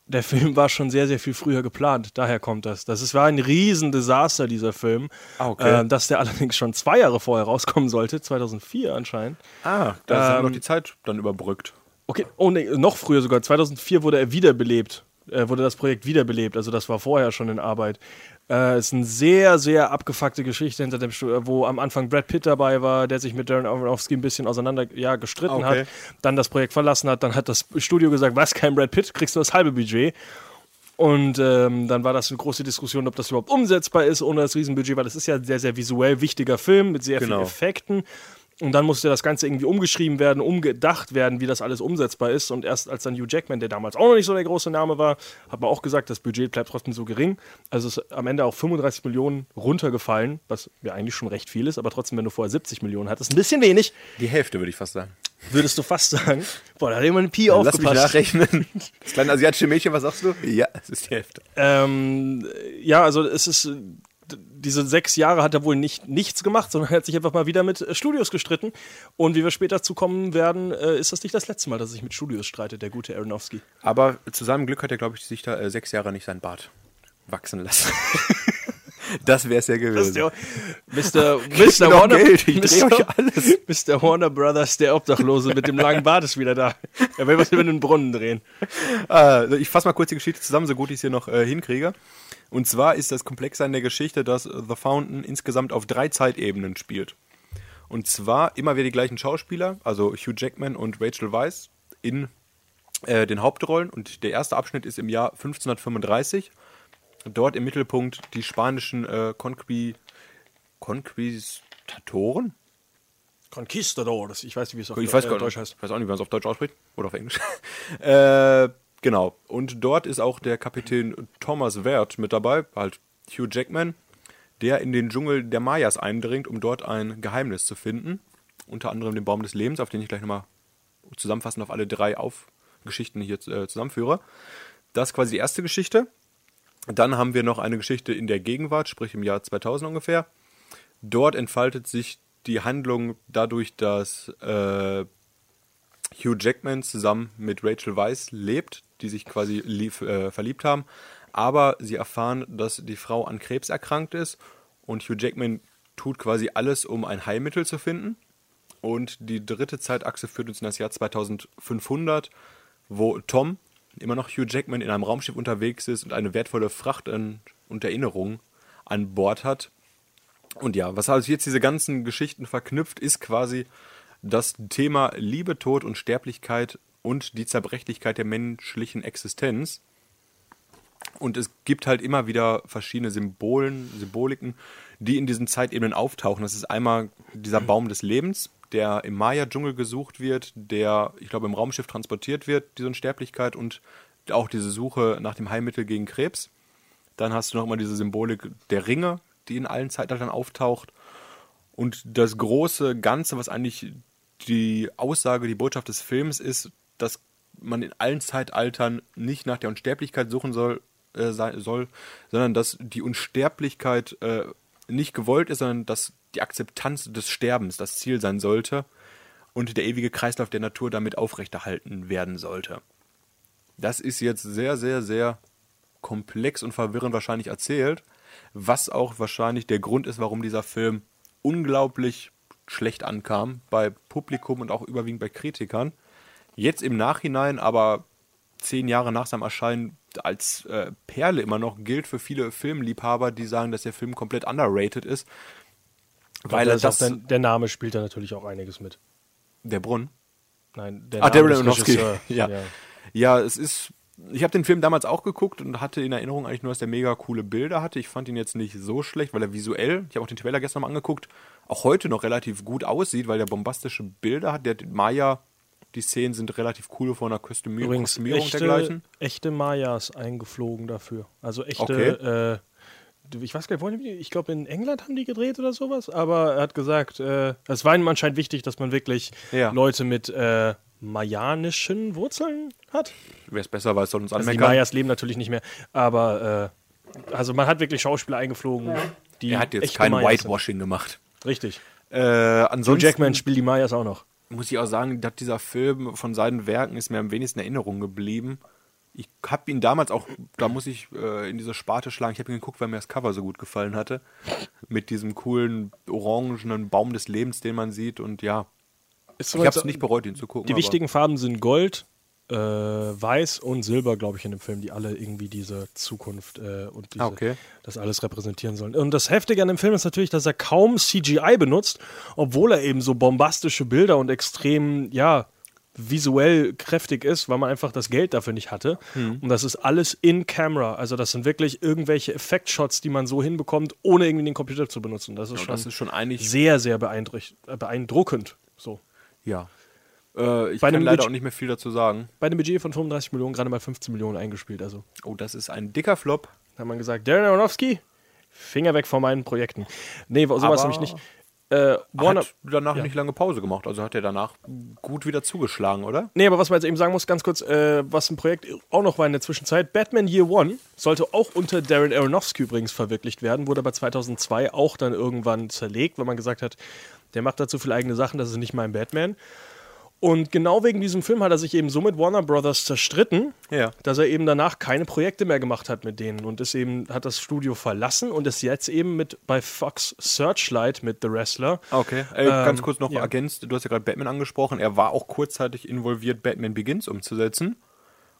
Der Film war schon sehr, sehr viel früher geplant. Daher kommt das. Das ist, war ein Riesendesaster, dieser Film. Ah, okay. Äh, dass der allerdings schon zwei Jahre vorher rauskommen sollte, 2004 anscheinend. Ja. Ah, da ist ähm, noch die Zeit dann überbrückt. Okay, oh nee, noch früher sogar. 2004 wurde er wiederbelebt. Äh, wurde das Projekt wiederbelebt. Also das war vorher schon in Arbeit. Äh, ist eine sehr, sehr abgefuckte Geschichte hinter dem Studio, wo am Anfang Brad Pitt dabei war, der sich mit Darren Aronofsky ein bisschen auseinander ja, gestritten Okay. hat, dann das Projekt verlassen hat, dann hat das Studio gesagt, was, kein Brad Pitt, kriegst du das halbe Budget. Und ähm, dann war das eine große Diskussion, ob das überhaupt umsetzbar ist ohne das Riesenbudget, weil das ist ja ein sehr, sehr visuell wichtiger Film mit sehr Genau. vielen Effekten. Und dann musste das Ganze irgendwie umgeschrieben werden, umgedacht werden, wie das alles umsetzbar ist. Und erst als dann Hugh Jackman, der damals auch noch nicht so der große Name war, hat man auch gesagt, das Budget bleibt trotzdem so gering. Also es ist am Ende auf 35 Millionen runtergefallen, was ja eigentlich schon recht viel ist, aber trotzdem, wenn du vorher 70 Millionen hattest, ein bisschen wenig, Die Hälfte würde ich fast sagen. würdest du fast sagen. Boah, da hat jemand ein Pi Lass mich aufgepasst. nachrechnen. Das kleine asiatische Mädchen, was sagst du? Ja, es ist die Hälfte. Ähm, ja, also es ist. Diese sechs Jahre hat er wohl nicht nichts gemacht, sondern er hat sich einfach mal wieder mit äh, Studios gestritten. Und wie wir später zu kommen werden, äh, ist das nicht das letzte Mal, dass er sich mit Studios streitet, der gute Aronofsky. Aber zu seinem Glück hat er, glaube ich, sich da äh, sechs Jahre nicht sein Bart wachsen lassen. das wäre es ja gewesen. Mr. Mr. Warner, Geld, ich dreh Mr. euch alles. Mr. Warner Brothers, der Obdachlose mit dem langen Bart ist wieder da. Er will was über den Brunnen drehen. Äh, ich fasse mal kurz die Geschichte zusammen, so gut ich es hier noch äh, hinkriege. Und zwar ist das Komplexe an der Geschichte, dass The Fountain insgesamt auf drei Zeitebenen spielt. Und zwar immer wieder die gleichen Schauspieler, also Hugh Jackman und Rachel Weisz in äh, den Hauptrollen. Und der erste Abschnitt ist im Jahr 1535. Dort im Mittelpunkt die spanischen äh, Conqui Conquistatoren. Conquistadores, ich weiß nicht, wie es auf Ich weiß, äh, Deutsch heißt. ich weiß auch nicht, wie man es auf Deutsch ausspricht. Oder auf Englisch. äh, genau. Und dort ist auch der Kapitän Thomas Wert mit dabei, halt Hugh Jackman, der in den Dschungel der Mayas eindringt, um dort ein Geheimnis zu finden. Unter anderem den Baum des Lebens, auf den ich gleich nochmal zusammenfassend auf alle drei auf Geschichten hier äh, zusammenführe. Das ist quasi die erste Geschichte. Dann haben wir noch eine Geschichte in der Gegenwart, sprich im Jahr 2000 ungefähr. Dort entfaltet sich die Handlung dadurch, dass äh, Hugh Jackman zusammen mit Rachel Weisz lebt, die sich quasi lieb, äh, verliebt haben. Aber sie erfahren, dass die Frau an Krebs erkrankt ist und Hugh Jackman tut quasi alles, um ein Heilmittel zu finden. Und die dritte Zeitachse führt uns in das Jahr 2500, wo Tom, immer noch Hugh Jackman, in einem Raumschiff unterwegs ist und eine wertvolle Fracht an, und Erinnerungen an Bord hat. Und ja, was also jetzt diese ganzen Geschichten verknüpft, ist quasi das Thema Liebe, Tod und Sterblichkeit und die Zerbrechlichkeit der menschlichen Existenz. Und es gibt halt immer wieder verschiedene Symbolen, Symboliken, die in diesen Zeitebenen auftauchen. Das ist einmal dieser Baum des Lebens, der im Maya-Dschungel gesucht wird, der, ich glaube, im Raumschiff transportiert wird, diese Unsterblichkeit und auch diese Suche nach dem Heilmittel gegen Krebs. Dann hast du noch mal diese Symbolik der Ringe, die in allen Zeitaltern auftaucht. Und das große Ganze, was eigentlich die Aussage, die Botschaft des Films ist, dass man in allen Zeitaltern nicht nach der Unsterblichkeit suchen soll, äh, soll sondern dass die Unsterblichkeit äh, nicht gewollt ist, sondern dass die Akzeptanz des Sterbens das Ziel sein sollte und der ewige Kreislauf der Natur damit aufrechterhalten werden sollte. Das ist jetzt sehr, sehr, sehr komplex und verwirrend wahrscheinlich erzählt, was auch wahrscheinlich der Grund ist, warum dieser Film unglaublich schlecht ankam bei Publikum und auch überwiegend bei Kritikern. Jetzt im Nachhinein, aber zehn Jahre nach seinem Erscheinen als äh, Perle immer noch gilt für viele Filmliebhaber, die sagen, dass der Film komplett underrated ist. Weil er das, der, der Name spielt da natürlich auch einiges mit. Der Brunnen? Nein, der Ah, Name Darren Aronofsky. Regisseurs. Ja. Ja, es ist. Ich habe den Film damals auch geguckt und hatte in Erinnerung eigentlich nur, dass der mega coole Bilder hatte. Ich fand ihn jetzt nicht so schlecht, weil er visuell, ich habe auch den Trailer gestern mal angeguckt, auch heute noch relativ gut aussieht, weil der bombastische Bilder hat. Der Maya, die Szenen sind relativ cool von der Kostümierung, Übrigens, Kostümierung echte, dergleichen. echte Mayas eingeflogen dafür. Also echte, Okay. äh, ich weiß gar nicht, ich glaube in England haben die gedreht oder sowas, aber er hat gesagt, äh, es war ihm anscheinend wichtig, dass man wirklich Ja. Leute mit äh, mayanischen Wurzeln hat. Wer es besser weiß, soll uns Also die. Mayas leben natürlich nicht mehr, aber äh, also man hat wirklich Schauspieler eingeflogen, die er hat jetzt kein Mayas Whitewashing gemacht. Sind. Richtig. Äh, Joe ansonsten Jackman spielt die Mayas auch noch. Muss ich auch sagen, dass dieser Film von seinen Werken ist mir am wenigsten in Erinnerung geblieben. Ich habe ihn damals auch, da muss ich äh, in diese Sparte schlagen, ich habe ihn geguckt, weil mir das Cover so gut gefallen hatte. Mit diesem coolen, orangenen Baum des Lebens, den man sieht. Und ja, ich habe es nicht bereut, ihn zu gucken. Die wichtigen Farben sind Gold, äh, Weiß und Silber, glaube ich, in dem Film, die alle irgendwie diese Zukunft äh, und diese, Ah, okay. das alles repräsentieren sollen. Und das Heftige an dem Film ist natürlich, dass er kaum CGI benutzt, obwohl er eben so bombastische Bilder und extrem, ja, visuell kräftig ist, weil man einfach das Geld dafür nicht hatte. Hm. Und das ist alles in Camera. Also das sind wirklich irgendwelche Effektshots, die man so hinbekommt, ohne irgendwie den Computer zu benutzen. Das ist, Ja, schon, das ist schon eigentlich, sehr, sehr äh, beeindruckend. So. ja. Äh, ich Bei kann leider Budget- auch nicht mehr viel dazu sagen. Bei einem Budget von 35 Millionen gerade mal 15 Millionen eingespielt. Also Oh, das ist ein dicker Flop. Da hat man gesagt, Darren Aronofsky, Finger weg von meinen Projekten. Nee, sowas Aber nämlich nicht. Äh, Warner, Hat danach Ja. nicht lange Pause gemacht. Also hat er danach gut wieder zugeschlagen, oder? nee, aber was man jetzt eben sagen muss, ganz kurz, äh, was ein Projekt auch noch war in der Zwischenzeit, Batman Year One sollte auch unter Darren Aronofsky übrigens verwirklicht werden, wurde aber 2002 auch dann irgendwann zerlegt, weil man gesagt hat, der macht da zu viele eigene Sachen, das ist nicht mein Batman. Und genau wegen diesem Film hat er sich eben so mit Warner Brothers zerstritten, Ja. dass er eben danach keine Projekte mehr gemacht hat mit denen und ist eben hat das Studio verlassen und ist jetzt eben mit bei Fox Searchlight mit The Wrestler. Okay, äh, ganz Ähm, kurz noch ja. ergänzt, du hast ja gerade Batman angesprochen, er war auch kurzzeitig involviert, Batman Begins umzusetzen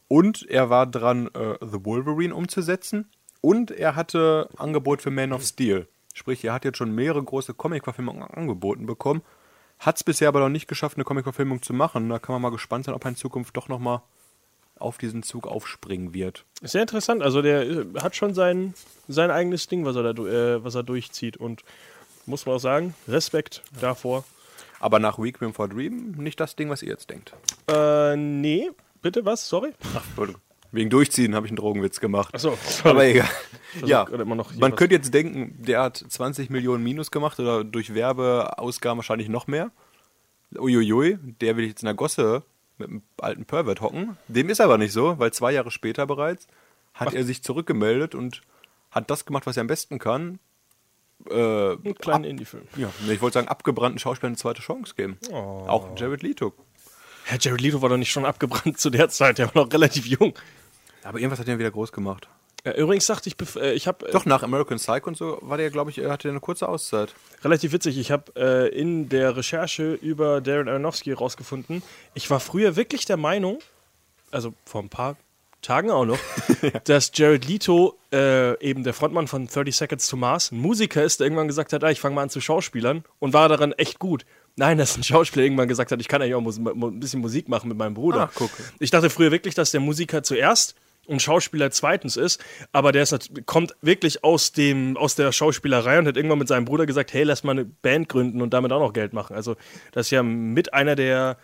und er war dran, äh, The Wolverine umzusetzen und er hatte Angebot für Man of Steel. Sprich, er hat jetzt schon mehrere große Comic-Verfilmungen angeboten bekommen, hat es bisher aber noch nicht geschafft, eine Comic-Verfilmung zu machen. Da kann man mal gespannt sein, ob er in Zukunft doch nochmal auf diesen Zug aufspringen wird. Ist sehr interessant. Also der äh, hat schon sein, sein eigenes Ding, was er da äh, was er durchzieht und muss man auch sagen, Respekt davor. Aber nach Requiem for Dream nicht das Ding, was ihr jetzt denkt. Äh, nee, bitte was? Sorry. Wegen Durchziehen habe ich einen Drogenwitz gemacht. Achso, Aber egal. Versuch Ja, man könnte jetzt denken, der hat 20 Millionen Minus gemacht oder durch Werbeausgaben wahrscheinlich noch mehr. Uiuiui, der will jetzt in der Gosse mit einem alten Pervert hocken. Dem ist aber nicht so, weil zwei Jahre später bereits hat er sich zurückgemeldet und hat das gemacht, was er am besten kann. Äh, Einen kleinen Indie-Film. ja, ich wollte sagen, abgebrannten Schauspielern eine zweite Chance geben. Oh. Auch Jared Leto. Herr Jared Leto war doch nicht schon abgebrannt zu der Zeit, der war noch relativ jung. Aber irgendwas hat er wieder groß gemacht. Äh, übrigens sagte ich, äh, ich habe Doch, nach American Psycho und so war der, glaube ich, hatte eine kurze Auszeit. relativ witzig, ich habe äh, in der Recherche über Darren Aronofsky rausgefunden, ich war früher wirklich der Meinung, also vor ein paar Tagen auch noch, dass Jared Leto äh, eben der Frontmann von 30 Seconds to Mars ein Musiker ist, der irgendwann gesagt hat, ah, ich fange mal an zu Schauspielern und war daran echt gut. Nein, dass ein Schauspieler irgendwann gesagt hat, ich kann eigentlich auch ein bisschen Musik machen mit meinem Bruder. Ach, guck. Ich dachte früher wirklich, dass der Musiker zuerst und Schauspieler zweitens ist, aber der ist, kommt wirklich aus, dem, aus der Schauspielerei und hat irgendwann mit seinem Bruder gesagt, hey, lass mal eine Band gründen und damit auch noch Geld machen. Also das ist ja mit einer der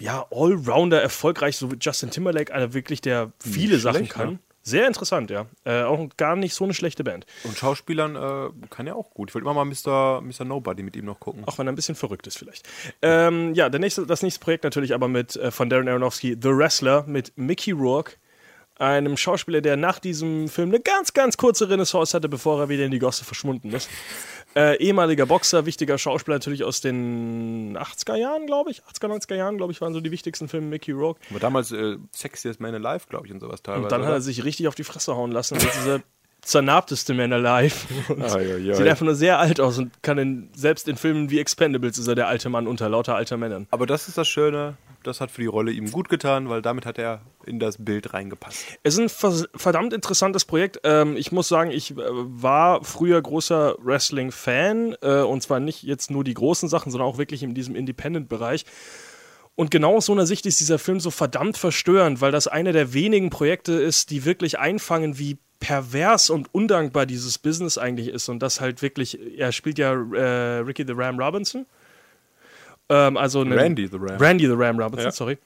ja, Allrounder erfolgreich, so wie Justin Timberlake, einer wirklich, der viele Sachen schlecht, kann. ne? Sehr interessant, ja. Äh, auch gar nicht so eine schlechte Band. Und Schauspielern äh, kann er auch gut. Ich wollte immer mal Mr. Mr. Nobody mit ihm noch gucken. Auch wenn er ein bisschen verrückt ist vielleicht. Ähm, ja, nächste, das nächste Projekt natürlich aber mit äh, von Darren Aronofsky, The Wrestler, mit Mickey Rourke, einem Schauspieler, der nach diesem Film eine ganz, ganz kurze Renaissance hatte, bevor er wieder in die Gosse verschwunden ist. Äh, ehemaliger Boxer, wichtiger Schauspieler natürlich aus den 80er Jahren, glaube ich. 80er, 90er Jahren, glaube ich, waren so die wichtigsten Filme Mickey Rourke. Aber damals äh, Sexiest Man Alive, glaube ich, und sowas teilweise. Und dann hat oder? er sich richtig auf die Fresse hauen lassen. Und jetzt ist er zernarbteste Man alive. Sieht einfach nur sehr alt aus und kann in, selbst in Filmen wie Expendables ist er der alte Mann unter lauter alter Männern. Aber das ist das Schöne, das hat für die Rolle ihm gut getan, weil damit hat er in das Bild reingepasst. Es ist ein verdammt interessantes Projekt. Ähm, ich muss sagen, ich äh, war früher großer Wrestling-Fan äh, und zwar nicht jetzt nur die großen Sachen, sondern auch wirklich in diesem Independent-Bereich. Und genau aus so einer Sicht ist dieser Film so verdammt verstörend, weil das eine der wenigen Projekte ist, die wirklich einfangen, wie pervers und undankbar dieses Business eigentlich ist. Und das halt wirklich, er spielt ja äh, Ricky the Ram Robinson. Ähm, also einen- Randy the Ram. Randy the Ram Robinson, Ja. sorry.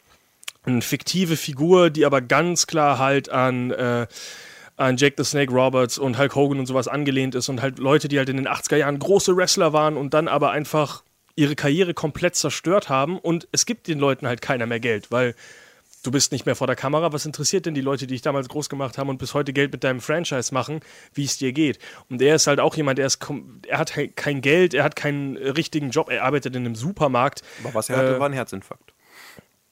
Eine fiktive Figur, die aber ganz klar halt an, äh, an Jake the Snake Roberts und Hulk Hogan und sowas angelehnt ist und halt Leute, die halt in den 80er Jahren große Wrestler waren und dann aber einfach ihre Karriere komplett zerstört haben und es gibt den Leuten halt keiner mehr Geld, weil du bist nicht mehr vor der Kamera. Was interessiert denn die Leute, die dich damals groß gemacht haben und bis heute Geld mit deinem Franchise machen, wie es dir geht? Und er ist halt auch jemand, der ist, er hat kein Geld, er hat keinen richtigen Job, er arbeitet in einem Supermarkt. Aber was er hatte, Äh, war ein Herzinfarkt.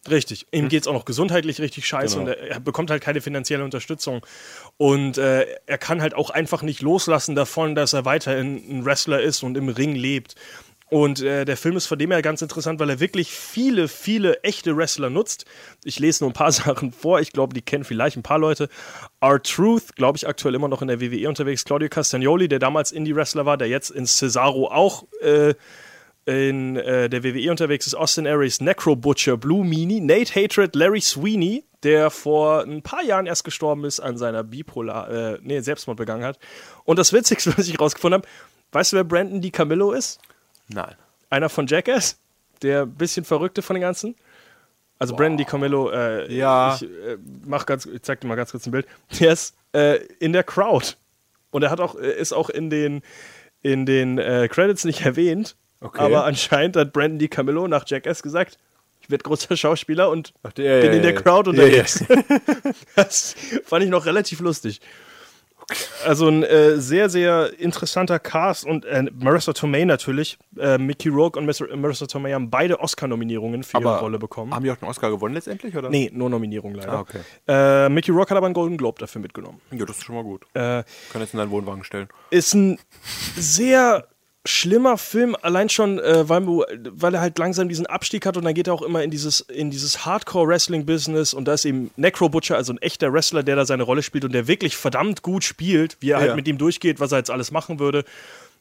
Richtig. Ihm geht es auch noch gesundheitlich richtig scheiße Genau. und er, er bekommt halt keine finanzielle Unterstützung. Und äh, er kann halt auch einfach nicht loslassen davon, dass er weiterhin ein Wrestler ist und im Ring lebt. Und äh, der Film ist von dem her ganz interessant, weil er wirklich viele, viele echte Wrestler nutzt. Ich lese nur ein paar Sachen vor. Ich glaube, die kennen vielleicht ein paar Leute. R-Truth, glaube ich, aktuell immer noch in der WWE unterwegs. Claudio Castagnoli, der damals Indie-Wrestler war, der jetzt in Cesaro auch äh, in äh, der WWE unterwegs ist Austin Aries, Necro Butcher, Blue Meanie, Nate Hatred, Larry Sweeney, der vor ein paar Jahren erst gestorben ist an seiner Bipolar, äh, nee, Selbstmord begangen hat. Und das Witzigste, was ich rausgefunden habe, weißt du, wer Brandon DiCamillo ist? Nein. Einer von Jackass, der bisschen verrückte von den ganzen. Also Brandon DiCamillo, äh, Ja. ich äh, mach ganz, ich zeig dir mal ganz kurz ein Bild. Der ist äh, in der Crowd und er hat auch äh, ist auch in den in den äh, Credits nicht erwähnt. Okay. Aber anscheinend hat Brandon DiCamillo nach Jackass gesagt, ich werde großer Schauspieler und Ach, ja, bin ja, in der ja. Crowd Ja, ja. unterwegs. Das fand ich noch relativ lustig. Also ein äh, sehr, sehr interessanter Cast und äh, Marissa Tomei natürlich. Äh, Mickey Rourke und Mar- Marissa Tomei haben beide Oscar-Nominierungen für ihre Aber Rolle bekommen. Haben die auch einen Oscar gewonnen letztendlich, oder? nee, nur Nominierung leider. Ah, okay. äh, Mickey Rourke hat aber einen Golden Globe dafür mitgenommen. Ja, das ist schon mal gut. Äh, Kann jetzt in deinen Wohnwagen stellen. ist ein sehr schlimmer Film, allein schon, äh, weil, weil er halt langsam diesen Abstieg hat und dann geht er auch immer in dieses, in dieses Hardcore-Wrestling-Business und da ist eben Necro Butcher, also ein echter Wrestler, der da seine Rolle spielt und der wirklich verdammt gut spielt, wie er halt Ja. mit ihm durchgeht, was er jetzt alles machen würde.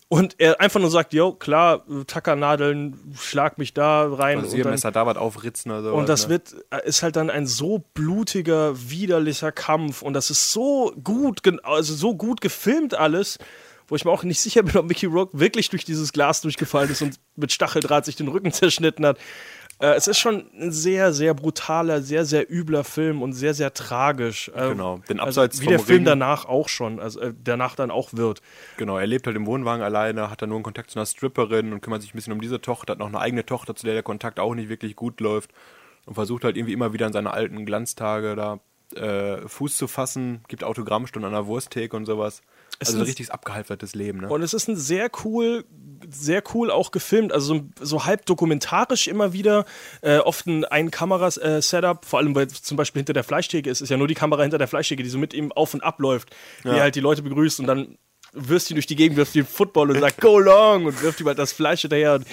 Und er einfach nur sagt, jo, klar, Tackernadeln, schlag mich da rein. und dann- Rasiermesser da was aufritzen oder so. und das ne? wird, äh, ist halt dann ein so blutiger, widerlicher Kampf und das ist so gut, also so gut gefilmt alles, wo ich mir auch nicht sicher bin, ob Mickey Rourke wirklich durch dieses Glas durchgefallen ist und mit Stacheldraht sich den Rücken zerschnitten hat. Äh, es ist schon ein sehr, sehr brutaler, sehr, sehr übler Film und sehr, sehr tragisch. Äh, Genau, denn also, abseits wie vom der Film danach auch schon, also äh, danach dann auch wird. Genau, er lebt halt im Wohnwagen alleine, hat dann nur einen Kontakt zu einer Stripperin und kümmert sich ein bisschen um diese Tochter, hat noch eine eigene Tochter, zu der der Kontakt auch nicht wirklich gut läuft und versucht halt irgendwie immer wieder in seine alten Glanztage da äh, Fuß zu fassen, gibt Autogrammstunden an der Wursttheke und sowas. Es also ein richtiges abgehalftertes Leben, ne? Und es ist ein sehr cool, sehr cool auch gefilmt, also so, so halb dokumentarisch immer wieder. Äh, oft ein, ein Kameras-Setup, vor allem weil zum Beispiel hinter der Fleischtheke ist, ist ja nur die Kamera hinter der Fleischtheke, die so mit ihm auf und ab läuft, wie er halt die Leute begrüßt und dann wirst du durch die Gegend, wirft den Football und sagt, go long und wirft ihm halt das Fleisch hinterher und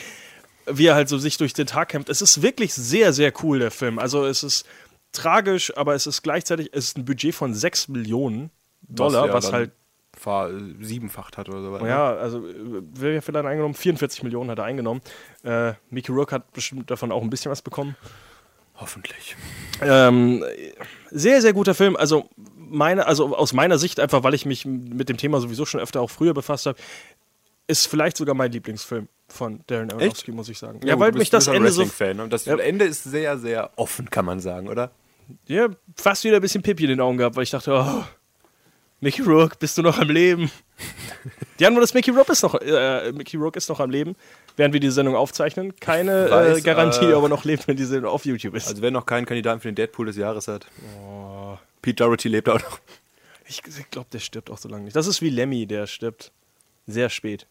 wie er halt so sich durch den Tag kämpft. Es ist wirklich sehr, sehr cool, der Film. Also es ist tragisch, aber es ist gleichzeitig, es ist ein Budget von 6 Millionen Dollar, ja was, halt Fahr, siebenfacht hat oder so. ne? ja, also äh, wer hat vielleicht eingenommen? 44 Millionen hat er eingenommen. Äh, Mickey Rourke hat bestimmt davon auch ein bisschen was bekommen. Hoffentlich. Ähm, sehr, sehr guter Film. Also, meine, also aus meiner Sicht, einfach weil ich mich mit dem Thema sowieso schon öfter auch früher befasst habe, ist vielleicht sogar mein Lieblingsfilm von Darren Aronofsky, muss ich sagen. Ja, gut, weil mich das Ende so. Wrestling-Fan, ne? Das Ja. Ende ist sehr, sehr offen, kann man sagen, oder? Ja, fast wieder ein bisschen Pipi in den Augen gehabt, weil ich dachte, oh, Mickey Rourke, bist du noch am Leben? Die Antwort ist, Mickey Rourke ist noch, äh, Mickey Rourke ist noch am Leben, während wir die Sendung aufzeichnen. Keine Ich weiß, äh, Garantie, äh, ob er noch lebt, wenn die Sendung auf YouTube ist. Also wer noch keinen Kandidaten für den Deadpool des Jahres hat. Pete Doherty lebt auch noch. ich glaube, der stirbt auch so lange nicht. Das ist wie Lemmy, der stirbt sehr spät.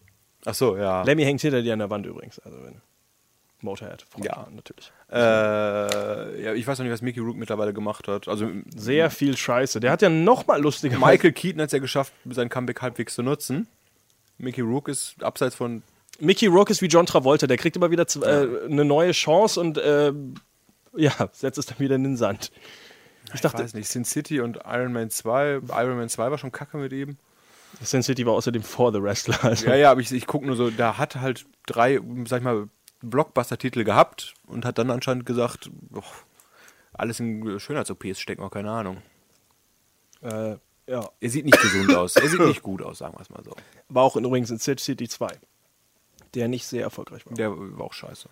Ach so, ja. Lemmy hängt hinter dir an der Wand übrigens. Also wenn, Motorhead. Ja. natürlich. Äh, ja, ich weiß noch nicht, was Mickey Rook mittlerweile gemacht hat. Also Sehr viel Scheiße. Der hat ja noch mal lustige Michael Keaton hat es ja geschafft, sein Comeback halbwegs zu nutzen. Mickey Rook ist abseits von. Mickey Rourke ist wie John Travolta. Der kriegt immer wieder äh, eine neue Chance und äh, ja, setzt es dann wieder in den Sand. Ich dachte, weiß nicht, Sin City und Iron Man 2. Iron Man 2 war schon kacke mit ihm. Sin City war außerdem vor The Wrestler. Also. Ja, ja, aber ich, ich gucke nur so, da hat halt drei, sag ich mal, Blockbuster-Titel gehabt und hat dann anscheinend gesagt, boah, alles in Schönheits-OPs stecken, auch keine Ahnung. Äh, ja. Er sieht nicht gesund aus. Er sieht nicht gut aus, sagen wir es mal so. War auch in, übrigens in Sin City 2. Der nicht sehr erfolgreich war. Der war auch scheiße.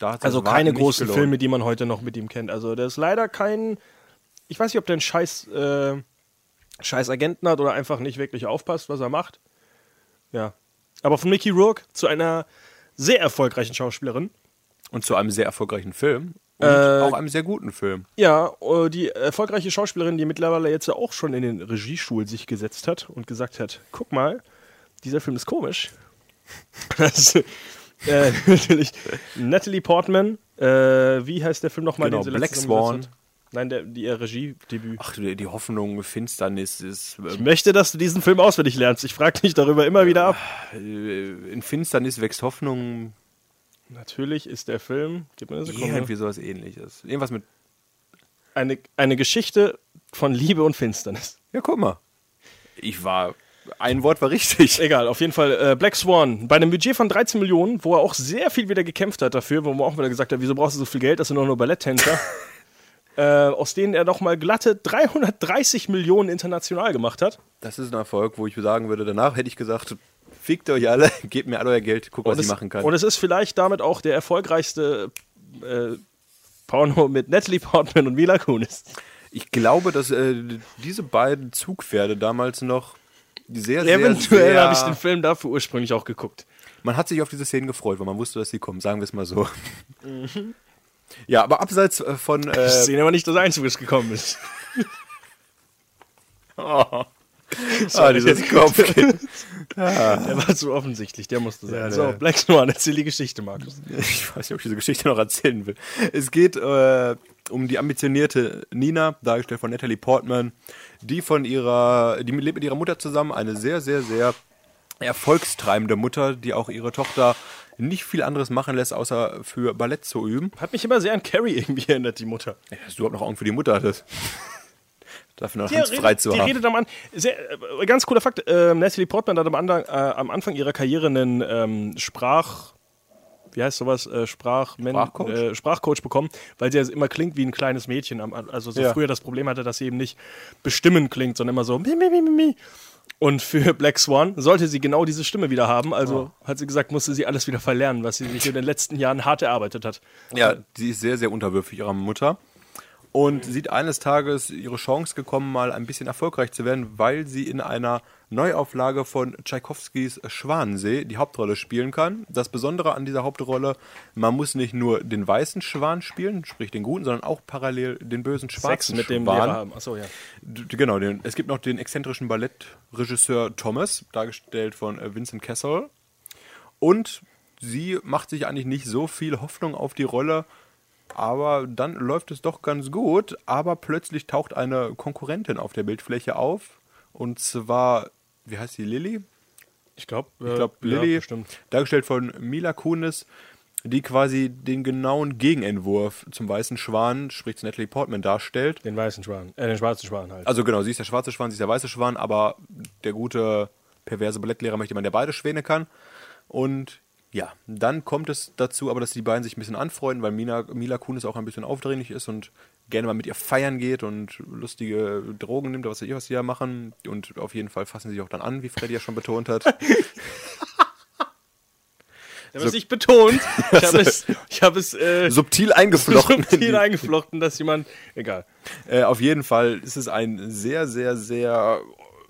Also keine großen gelohnt. Filme, die man heute noch mit ihm kennt. Also der ist leider kein. Ich weiß nicht, ob der einen scheiß, äh, scheiß Agenten hat oder einfach nicht wirklich aufpasst, was er macht. Ja. Aber von Mickey Rourke zu einer sehr erfolgreichen Schauspielerin. Und zu einem sehr erfolgreichen Film. Und Äh, auch einem sehr guten Film. Ja, äh, die erfolgreiche Schauspielerin, die mittlerweile jetzt ja auch schon in den Regiestuhl sich gesetzt hat und gesagt hat: guck mal, dieser Film ist komisch. Das äh, natürlich Natalie Portman. Äh, wie heißt der Film nochmal? Genau, den sie Black Swan. hat? Nein, der, die ihr Regiedebüt. Ach, die die Hoffnung, Finsternis ist. Ich ähm, möchte, dass du diesen Film auswendig lernst. Ich frage dich darüber immer wieder ab. Äh, in Finsternis wächst Hoffnung. Natürlich ist der Film, gib mir eine Sekunde, Irgendwie sowas ähnliches. Irgendwas mit. eine, eine Geschichte von Liebe und Finsternis. Ja, guck mal. Ich war. Ein Wort war richtig. Egal, auf jeden Fall äh, Black Swan. Bei einem Budget von 13 Millionen, wo er auch sehr viel wieder gekämpft hat dafür, wo man auch wieder gesagt hat, wieso brauchst du so viel Geld, das sind doch nur Balletttänzer. äh, aus denen er nochmal glatte 330 Millionen international gemacht hat. Das ist ein Erfolg, wo ich sagen würde, danach hätte ich gesagt, fickt euch alle, gebt mir alle euer Geld, guck, was und ich es, machen kann. Und es ist vielleicht damit auch der erfolgreichste äh, Porno mit Natalie Portman und Mila Kunis. Ich glaube, dass äh, diese beiden Zugpferde damals noch sehr, sehr, Eventuell sehr... habe ich den Film dafür ursprünglich auch geguckt. Man hat sich auf diese Szenen gefreut, weil man wusste, dass sie kommen, sagen wir es mal so. Mhm. Ja, aber abseits äh, von... Ich Äh, sehe aber nicht das Einzige, was gekommen ist. ah, dieses Kopfkind. Der war zu offensichtlich, der musste sein. Ja, so, Black Swan, erzähl die Geschichte, Markus. Ich weiß nicht, ob ich diese Geschichte noch erzählen will. Es geht äh, um die ambitionierte Nina, dargestellt von Natalie Portman, die von ihrer, die lebt mit ihrer Mutter zusammen, eine sehr, sehr, sehr erfolgstreibende Mutter, die auch ihre Tochter nicht viel anderes machen lässt, außer für Ballett zu üben. Hat mich immer sehr an Carrie irgendwie erinnert, die Mutter. Ja, Dass du überhaupt noch Augen für die Mutter hattest. Dafür noch Die Hans frei zu die haben. redet am Anfang, sehr, äh, ganz cooler Fakt, äh, Natalie Portman hat am, Anfang, äh, am Anfang ihrer Karriere einen ähm, Sprach, wie heißt sowas, äh, Sprach Sprachcoach? Äh, Sprachcoach bekommen, weil sie ja immer klingt wie ein kleines Mädchen. Also so Ja. früher das Problem hatte, dass sie eben nicht bestimmen klingt, sondern immer so mi, mi, mi, mi, mi. Und für Black Swan sollte sie genau diese Stimme wieder haben. Also hat sie gesagt, musste sie alles wieder verlernen, was sie sich in den letzten Jahren hart erarbeitet hat. Ja, sie ist sehr, sehr unterwürfig ihrer Mutter und sieht eines Tages ihre Chance gekommen, mal ein bisschen erfolgreich zu werden, weil sie in einer Neuauflage von Tschaikowskis Schwanensee die Hauptrolle spielen kann. Das Besondere an dieser Hauptrolle, man muss nicht nur den weißen Schwan spielen, sprich den guten, sondern auch parallel den bösen Sex schwarzen mit dem Schwan. Lehrer haben. Achso, ja. Genau, den, es gibt noch den exzentrischen Ballettregisseur Thomas, dargestellt von äh, Vincent Kessel. Und sie macht sich eigentlich nicht so viel Hoffnung auf die Rolle, aber dann läuft es doch ganz gut. Aber plötzlich taucht eine Konkurrentin auf der Bildfläche auf. Und zwar, wie heißt die, Lilly? Ich glaube, Ich glaube, ja, Lilly, bestimmt. dargestellt von Mila Kunis, die quasi den genauen Gegenentwurf zum weißen Schwan, sprich zu Natalie Portman, darstellt. Den weißen Schwan, äh, den schwarzen Schwan halt. Also genau, sie ist der schwarze Schwan, sie ist der weiße Schwan, aber der gute, perverse Ballettlehrer möchte man, der beide Schwäne kann. Und ja, dann kommt es dazu, aber dass die beiden sich ein bisschen anfreunden, weil Mina, Mila Kunis auch ein bisschen aufdringlich ist und gerne mal mit ihr feiern geht und lustige Drogen nimmt, was weiß ich, was sie da machen. Und auf jeden Fall fassen sie sich auch dann an, wie Freddy ja schon betont hat. Ich habe es nicht betont. Ich habe es, ich habe es äh, Subtil eingeflochten. in subtil eingeflochten, dass jemand. Egal. Äh, auf jeden Fall ist es ein sehr, sehr, sehr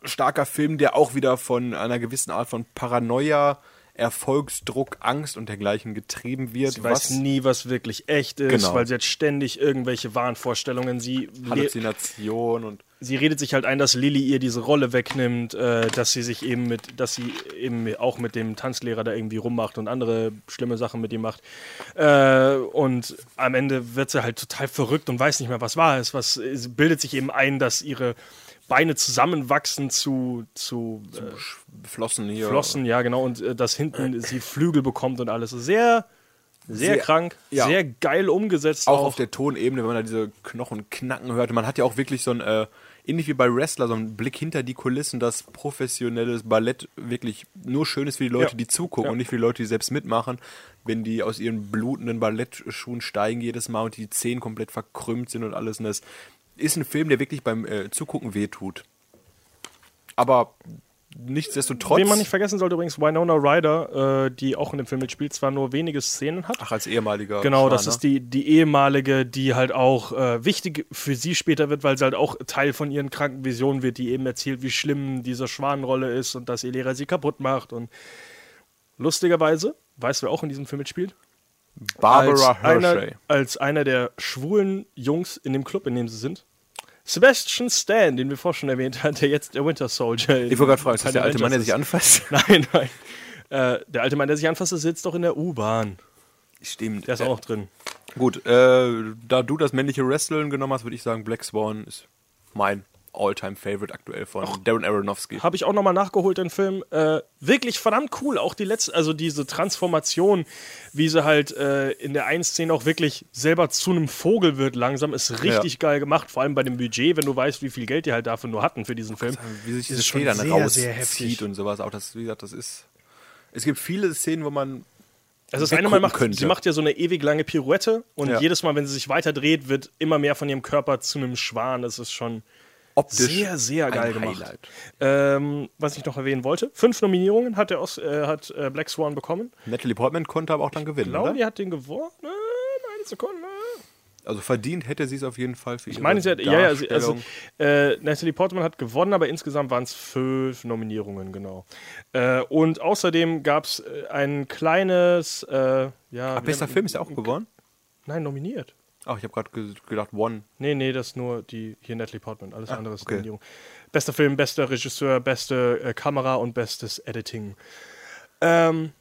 starker Film, der auch wieder von einer gewissen Art von Paranoia Erfolgsdruck, Angst und dergleichen getrieben wird. Sie weiß nie, was wirklich echt ist, Genau. weil sie hat ständig irgendwelche Wahnvorstellungen. Sie, Halluzination und sie redet sich halt ein, dass Lilly ihr diese Rolle wegnimmt, äh, dass sie sich eben mit, dass sie eben auch mit dem Tanzlehrer da irgendwie rummacht und andere schlimme Sachen mit ihm macht. Äh, und am Ende wird sie halt total verrückt und weiß nicht mehr, was wahr ist. Was bildet sich eben ein, dass ihre Beine zusammenwachsen zu, zu äh, Flossen hier. Flossen, ja genau, und äh, dass hinten sie Flügel bekommt und alles. Sehr, sehr, Sehr- krank, ja. sehr geil umgesetzt. Auch auf der Tonebene, wenn man da diese Knochen knacken hört. Man hat ja auch wirklich so ein, äh, ähnlich wie bei Wrestler, so einen Blick hinter die Kulissen, dass professionelles Ballett wirklich nur schön ist für die Leute, Ja. die zugucken Ja. und nicht für die Leute, die selbst mitmachen. Wenn die aus ihren blutenden Ballettschuhen steigen jedes Mal und die Zehen komplett verkrümmt sind und alles. Und das ist ein Film, der wirklich beim äh, Zugucken wehtut. Aber nichtsdestotrotz. Wen man nicht vergessen sollte übrigens, Winona Ryder, äh, die auch in dem Film mitspielt, zwar nur wenige Szenen hat. Ach, als ehemaliger. Genau, das Schwan, ist die, die ehemalige, die halt auch äh, wichtig für sie später wird, weil sie halt auch Teil von ihren kranken Visionen wird, die eben erzählt, wie schlimm diese Schwanenrolle ist und dass ihr Lehrer sie kaputt macht. Und lustigerweise, weißt du, wer auch in diesem Film mitspielt? Barbara als einer, Hershey. als einer der schwulen Jungs in dem Club, in dem sie sind. Sebastian Stan, den wir vorher schon erwähnt haben, der jetzt der Winter Soldier Ich wollte gerade fragen, ist das der alte Mann, der sich anfasst? ist. Nein, nein. Äh, der alte Mann, der sich anfasst, sitzt doch in der U-Bahn. Stimmt. Der ist auch noch drin. Gut, äh, da du das männliche Wrestling genommen hast, würde ich sagen, Black Swan ist mein All-Time-Favorite aktuell von Darren Aronofsky. Habe ich auch nochmal nachgeholt, den Film. Äh, wirklich verdammt cool. Auch die letzte, also diese Transformation, wie sie halt äh, in der einen Szene auch wirklich selber zu einem Vogel wird langsam, ist richtig geil gemacht. Vor allem bei dem Budget, wenn du weißt, wie viel Geld die halt dafür nur hatten für diesen Film. Wie sich diese Federn sehr heftig. rauszieht und sowas. Auch das, wie gesagt, das ist. Es gibt viele Szenen, wo man. Also das eine Mal macht, könnte. sie macht ja so eine ewig lange Pirouette und Ja. jedes Mal, wenn sie sich weiter dreht, wird immer mehr von ihrem Körper zu einem Schwan. Das ist schon Optisch sehr, sehr geil gemacht. Ähm, was ich noch erwähnen wollte, fünf Nominierungen hat, der Os äh, hat äh, Black Swan bekommen. Natalie Portman konnte aber auch dann gewinnen, Ich glaube, oder? die hat den gewonnen. Eine Sekunde. Also verdient hätte sie es auf jeden Fall für ihre Ich meine, sie hat, ja, ja, sie, also, äh, Natalie Portman hat gewonnen, aber insgesamt waren es fünf Nominierungen, genau. Äh, und außerdem gab es äh, ein kleines, äh, ja. Ach, bester Film ist ja auch gewonnen? Nein, nominiert. Ach, ich habe gerade ge gedacht, One. Nee, nee, das ist nur die hier Natalie Portman. Alles andere ist okay. Nominierung. Bester Film, bester Regisseur, beste äh, Kamera und bestes Editing. Ähm,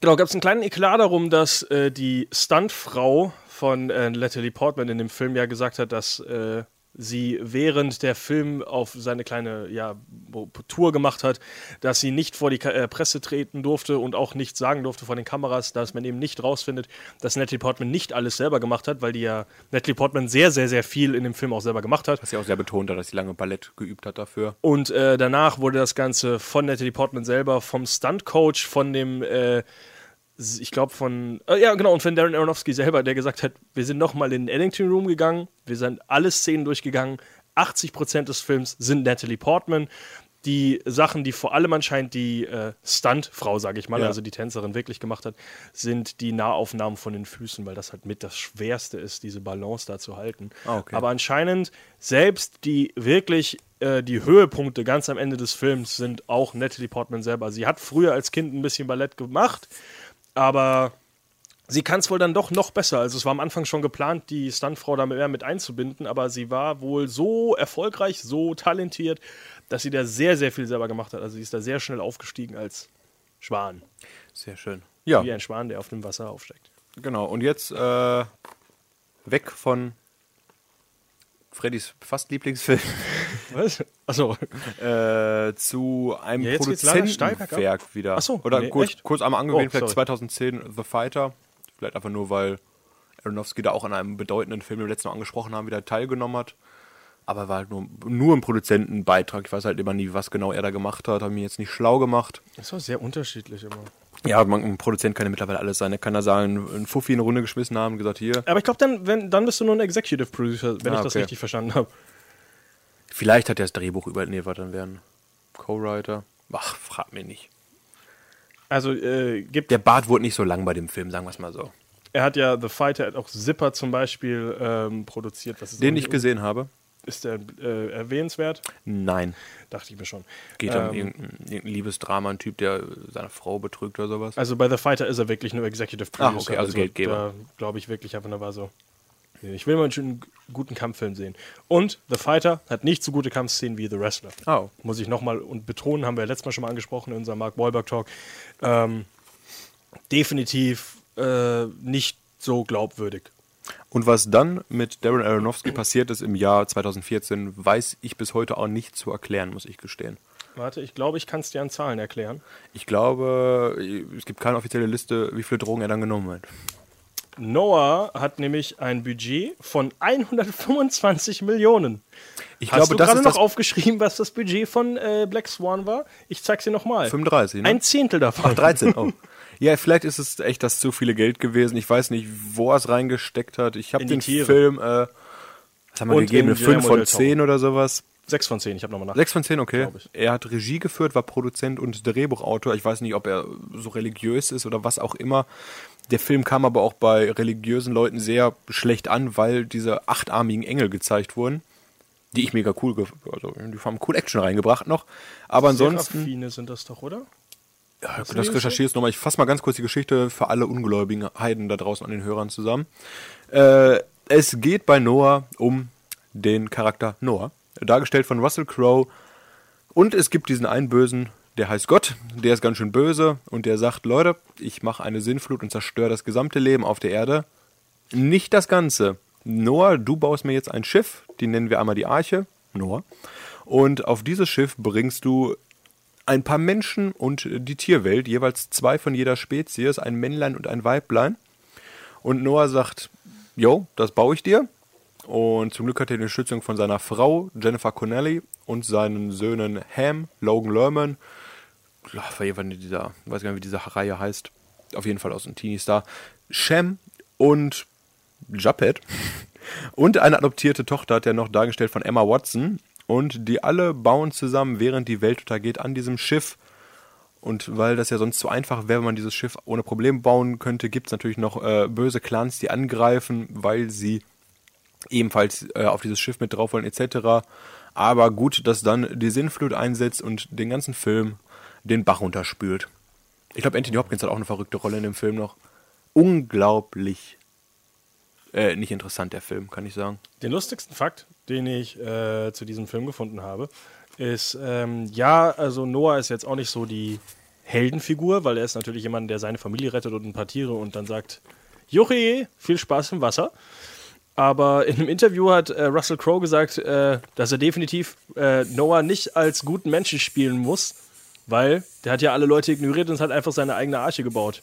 genau, gab es einen kleinen Eklat darum, dass äh, die Stuntfrau von äh, Natalie Portman in dem Film ja gesagt hat, dass äh, sie während der Film auf seine kleine ja, Tour gemacht hat, dass sie nicht vor die Ka äh, Presse treten durfte und auch nichts sagen durfte vor den Kameras, dass man eben nicht rausfindet, dass Natalie Portman nicht alles selber gemacht hat, weil die ja Natalie Portman sehr, sehr, sehr viel in dem Film auch selber gemacht hat. Was sie auch sehr betont hat, dass sie lange Ballett geübt hat dafür. Und äh, danach wurde das Ganze von Natalie Portman selber, vom Stunt-Coach, von dem, äh, ich glaube von, äh, ja genau, und von Darren Aronofsky selber, der gesagt hat, wir sind nochmal in den Editing Room gegangen, wir sind alle Szenen durchgegangen, 80% des Films sind Natalie Portman. Die Sachen, die vor allem anscheinend die äh, Stuntfrau, sage ich mal, Ja. also die Tänzerin wirklich gemacht hat, sind die Nahaufnahmen von den Füßen, weil das halt mit das Schwerste ist, diese Balance da zu halten. Ah, okay. Aber anscheinend selbst die wirklich äh, die Höhepunkte ganz am Ende des Films sind auch Natalie Portman selber. Sie hat früher als Kind ein bisschen Ballett gemacht, aber sie kann es wohl dann doch noch besser. Also es war am Anfang schon geplant, die Stuntfrau da mehr mit einzubinden, aber sie war wohl so erfolgreich, so talentiert, dass sie da sehr, sehr viel selber gemacht hat. Also sie ist da sehr schnell aufgestiegen als Schwan. Sehr schön. Ja, Wie ein Schwan, der auf dem Wasser aufsteigt. genau. Und jetzt äh, weg von Freddys fast Lieblingsfilm Was? Achso. äh, zu einem Ja. Produzentenwerk wieder. Ach so, Oder nee, kurz, echt? kurz einmal angewähnt, Oh, vielleicht sorry. 2010 The Fighter. Vielleicht einfach nur, weil Aronofsky da auch an einem bedeutenden Film, den wir letztes Mal angesprochen haben, wieder teilgenommen hat. Aber war halt nur, nur ein Produzentenbeitrag. Ich weiß halt immer nie, was genau er da gemacht hat. Habe mich jetzt nicht schlau gemacht. Das war sehr unterschiedlich immer. Ja, man, ein Produzent kann ja mittlerweile alles sein. Er kann da sagen, ein Fuffi in eine Runde geschmissen haben und gesagt, hier. Aber ich glaube, dann, wenn, dann bist du nur ein Executive Producer, wenn Ah, ich das okay. richtig verstanden habe. Vielleicht hat er das Drehbuch über. Nee, warte, dann werden Co-Writer. Ach, frag mich nicht. Also äh, gibt Der Bart wurde nicht so lang bei dem Film, sagen wir es mal so. Er hat ja The Fighter, er hat auch Zipper zum Beispiel ähm, produziert. Den ich gesehen habe. Ist der äh, erwähnenswert? Nein. Dachte ich mir schon. Geht um Ähm, irgendein, irgendein Liebesdrama, ein Typ, der seine Frau betrügt oder sowas. Also bei The Fighter ist er wirklich nur Executive Producer. okay, also Geldgeber. Da glaube ich wirklich einfach nur war so. Ich will mal einen schönen, guten Kampffilm sehen. Und The Fighter hat nicht so gute Kampfszenen wie The Wrestler. Oh. Muss ich nochmal und betonen, haben wir ja letztes Mal schon mal angesprochen in unserem Mark Wahlberg Talk. Ähm, definitiv äh, nicht so glaubwürdig. Und was dann mit Darren Aronofsky passiert ist im Jahr 2014, weiß ich bis heute auch nicht zu erklären, muss ich gestehen. Warte, ich glaube, ich kann es dir an Zahlen erklären. Ich glaube, es gibt keine offizielle Liste, wie viele Drogen er dann genommen hat. Noah hat nämlich ein Budget von 125 Millionen. Ich Hast glaube, du gerade noch aufgeschrieben, was das Budget von äh, Black Swan war? Ich zeig's dir nochmal. 35, ne? Ein Zehntel davon. Ach, 13, oh. Ja, vielleicht ist es echt das zu viele Geld gewesen. Ich weiß nicht, wo er es reingesteckt hat. Ich habe den Tiere. Film, äh, was haben wir Und gegeben? in Eine 5 Guillermo von del Toro. 10 oder sowas. Sechs von zehn, ich habe nochmal nach. 6 von 10, okay. Er hat Regie geführt, war Produzent und Drehbuchautor. Ich weiß nicht, ob er so religiös ist oder was auch immer. Der Film kam aber auch bei religiösen Leuten sehr schlecht an, weil diese achtarmigen Engel gezeigt wurden. Die ich mega cool, also die haben cool Action reingebracht noch. Aber ansonsten. Seraphine sind das doch, oder? Ja, das recherchierst nochmal. Ich fasse mal ganz kurz die Geschichte für alle ungläubigen Heiden da draußen an den Hörern zusammen. Äh, es geht bei Noah um den Charakter Noah, dargestellt von Russell Crowe. Und es gibt diesen einen Bösen, der heißt Gott, der ist ganz schön böse und der sagt, Leute, ich mache eine Sinnflut und zerstöre das gesamte Leben auf der Erde. Nicht das Ganze. Noah, du baust mir jetzt ein Schiff, die nennen wir einmal die Arche, Noah. Und auf dieses Schiff bringst du ein paar Menschen und die Tierwelt, jeweils zwei von jeder Spezies, ein Männlein und ein Weiblein. Und Noah sagt, jo, das baue ich dir. Und zum Glück hat er die Unterstützung von seiner Frau, Jennifer Connelly, und seinen Söhnen Ham, Logan Lerman, ich weiß gar nicht, wie diese Reihe heißt, auf jeden Fall aus dem Teenie Star, Shem und Japet. Und eine adoptierte Tochter hat er noch dargestellt von Emma Watson. Und die alle bauen zusammen, während die Welt untergeht, an diesem Schiff. Und weil das ja sonst zu einfach wäre, wenn man dieses Schiff ohne Probleme bauen könnte, gibt es natürlich noch äh, böse Clans, die angreifen, weil sie ebenfalls äh, auf dieses Schiff mit drauf wollen, etc. Aber gut, dass dann die Sinnflut einsetzt und den ganzen Film den Bach runterspült. Ich glaube, Anthony Hopkins hat auch eine verrückte Rolle in dem Film noch. Unglaublich äh, nicht interessant, der Film, kann ich sagen. Den lustigsten Fakt, den ich äh, zu diesem Film gefunden habe, ist, ähm, ja, also Noah ist jetzt auch nicht so die Heldenfigur, weil er ist natürlich jemand, der seine Familie rettet und ein paar Tiere und dann sagt, Juchi, viel Spaß im Wasser. Aber in einem Interview hat äh, Russell Crowe gesagt, äh, dass er definitiv äh, Noah nicht als guten Menschen spielen muss, weil der hat ja alle Leute ignoriert und hat einfach seine eigene Arche gebaut.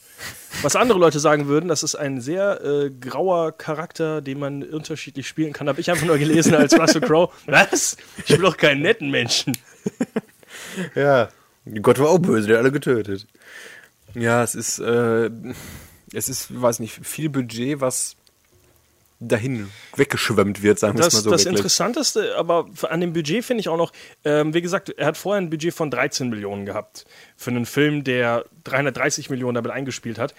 Was andere Leute sagen würden, das ist ein sehr äh, grauer Charakter, den man unterschiedlich spielen kann, habe ich einfach nur gelesen als Russell Crowe. Was? Ich will doch keinen netten Menschen. Ja. Gott war auch böse, der hat alle getötet. Ja, es ist, äh, es ist, weiß nicht, viel Budget, was dahin weggeschwemmt wird, sagen wir es mal so. das wirklich. Interessanteste, aber an dem Budget finde ich auch noch, ähm, wie gesagt, er hat vorher ein Budget von 13 Millionen gehabt für einen Film, der 330 Millionen damit eingespielt hat.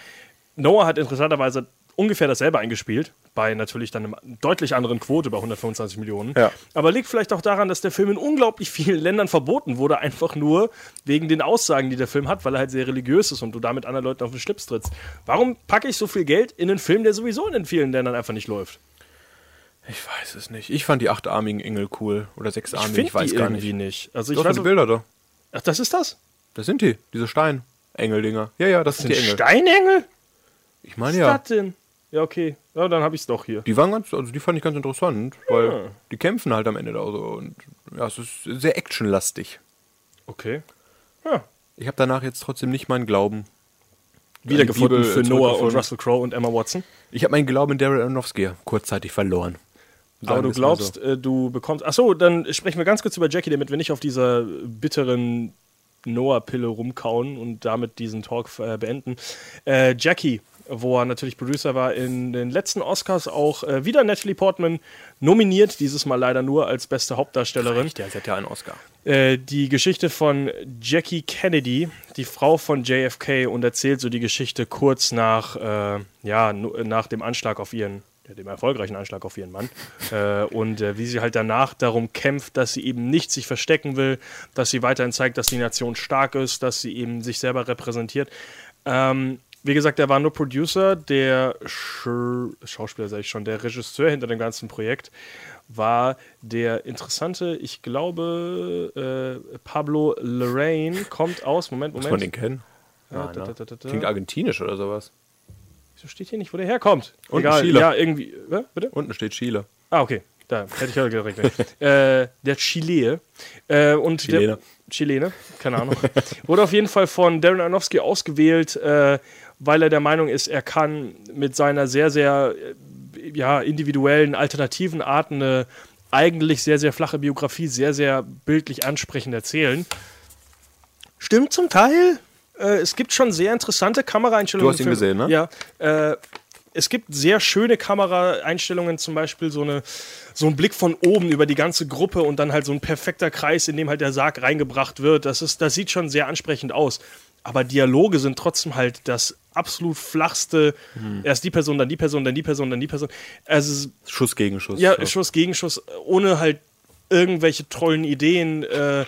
Noah hat interessanterweise ungefähr dasselbe eingespielt, bei natürlich dann einer deutlich anderen Quote bei 125 Millionen. Ja. Aber liegt vielleicht auch daran, dass der Film in unglaublich vielen Ländern verboten wurde, einfach nur wegen den Aussagen, die der Film hat, weil er halt sehr religiös ist und du damit anderen Leuten auf den Schlips trittst. Warum packe ich so viel Geld in einen Film, der sowieso in den vielen Ländern einfach nicht läuft? Ich weiß es nicht. Ich fand die achtarmigen Engel cool. Oder Ich sechsarmigen, finde ich weiß die gar irgendwie nicht. nicht. Also ich Doch, weiß die Bilder doch. Ach, das ist das? Das sind die, diese Stein-Engel-Dinger. Ja, ja, das, sind Sind die Engel. Steinengel? ich Was meine ist ja. das denn? Ja, okay. Ja, dann habe ich es doch hier. Die waren ganz, also die fand ich ganz interessant, weil Ah. die kämpfen halt am Ende da so und ja, es ist sehr actionlastig. Okay. Ja. Ich habe danach jetzt trotzdem nicht meinen Glauben. Wiedergefunden Bibel, für äh, Noah und. Russell Crowe und Emma Watson. Ich habe meinen Glauben in Darren Aronofsky kurzzeitig verloren. Sagen Aber du glaubst, äh, du bekommst. Achso, dann sprechen wir ganz kurz über Jackie, damit wir nicht auf dieser bitteren Noah-Pille rumkauen und damit diesen Talk äh, beenden. Äh, Jackie, wo er natürlich Producer war, in den letzten Oscars auch äh, wieder Natalie Portman nominiert, dieses Mal leider nur als beste Hauptdarstellerin. so. Der hat ja einen Oscar. Äh, die Geschichte von Jackie Kennedy, die Frau von JFK, und erzählt so die Geschichte kurz nach, äh, ja, nach dem Anschlag auf ihren dem erfolgreichen Anschlag auf ihren Mann. äh, und äh, wie sie halt danach darum kämpft, dass sie eben nicht sich verstecken will, dass sie weiterhin zeigt, dass die Nation stark ist, dass sie eben sich selber repräsentiert. Ähm, wie gesagt, er war nur Producer, der Sch Schauspieler, sage ich schon, der Regisseur hinter dem ganzen Projekt war der interessante, ich glaube, äh, Pablo Lorraine kommt aus, Moment, Muss Moment. man den kennen? Ja, Ah, da, da, da, da, da. Klingt argentinisch oder sowas. Wieso steht hier nicht, wo der herkommt? Unten Egal, Chile. ja, irgendwie, äh, bitte? Unten steht Chile. Ah, okay. Da hätte ich ja direkt. äh, der Chile. Äh, und Chilene. Der, Chilene, keine Ahnung. Wurde auf jeden Fall von Darren Aronofsky ausgewählt, äh, weil er der Meinung ist, er kann mit seiner sehr, sehr äh, ja, individuellen, alternativen Art eine eigentlich sehr, sehr flache Biografie sehr, sehr bildlich ansprechend erzählen. Stimmt zum Teil. Äh, es gibt schon sehr interessante Kameraeinstellungen. Du hast ihn gesehen, ne? Ja. Äh, es gibt sehr schöne Kameraeinstellungen, zum Beispiel so, eine, so ein Blick von oben über die ganze Gruppe und dann halt so ein perfekter Kreis, in dem halt der Sarg reingebracht wird. Das, ist, das sieht schon sehr ansprechend aus. Aber Dialoge sind trotzdem halt das absolut flachste. Hm. Erst die Person, dann die Person, dann die Person, dann die Person. Also, Schuss gegen Schuss. ja, Schuss gegen Schuss, ohne halt irgendwelche tollen Ideen. Äh,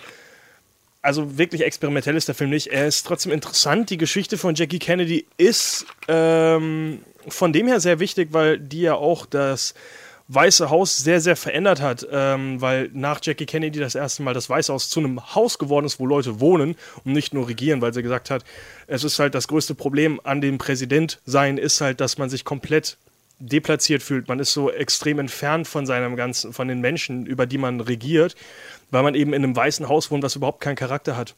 also wirklich experimentell ist der Film nicht. Er ist trotzdem interessant. Die Geschichte von Jackie Kennedy ist ähm, von dem her sehr wichtig, weil die ja auch das Weiße Haus sehr, sehr verändert hat, ähm, weil nach Jackie Kennedy das erste Mal das Weiße Haus zu einem Haus geworden ist, wo Leute wohnen und nicht nur regieren, weil sie gesagt hat, es ist halt das größte Problem an dem Präsident sein, ist halt, dass man sich komplett deplatziert fühlt. Man ist so extrem entfernt von seinem ganzen, von den Menschen, über die man regiert, weil man eben in einem weißen Haus wohnt, was überhaupt keinen Charakter hat.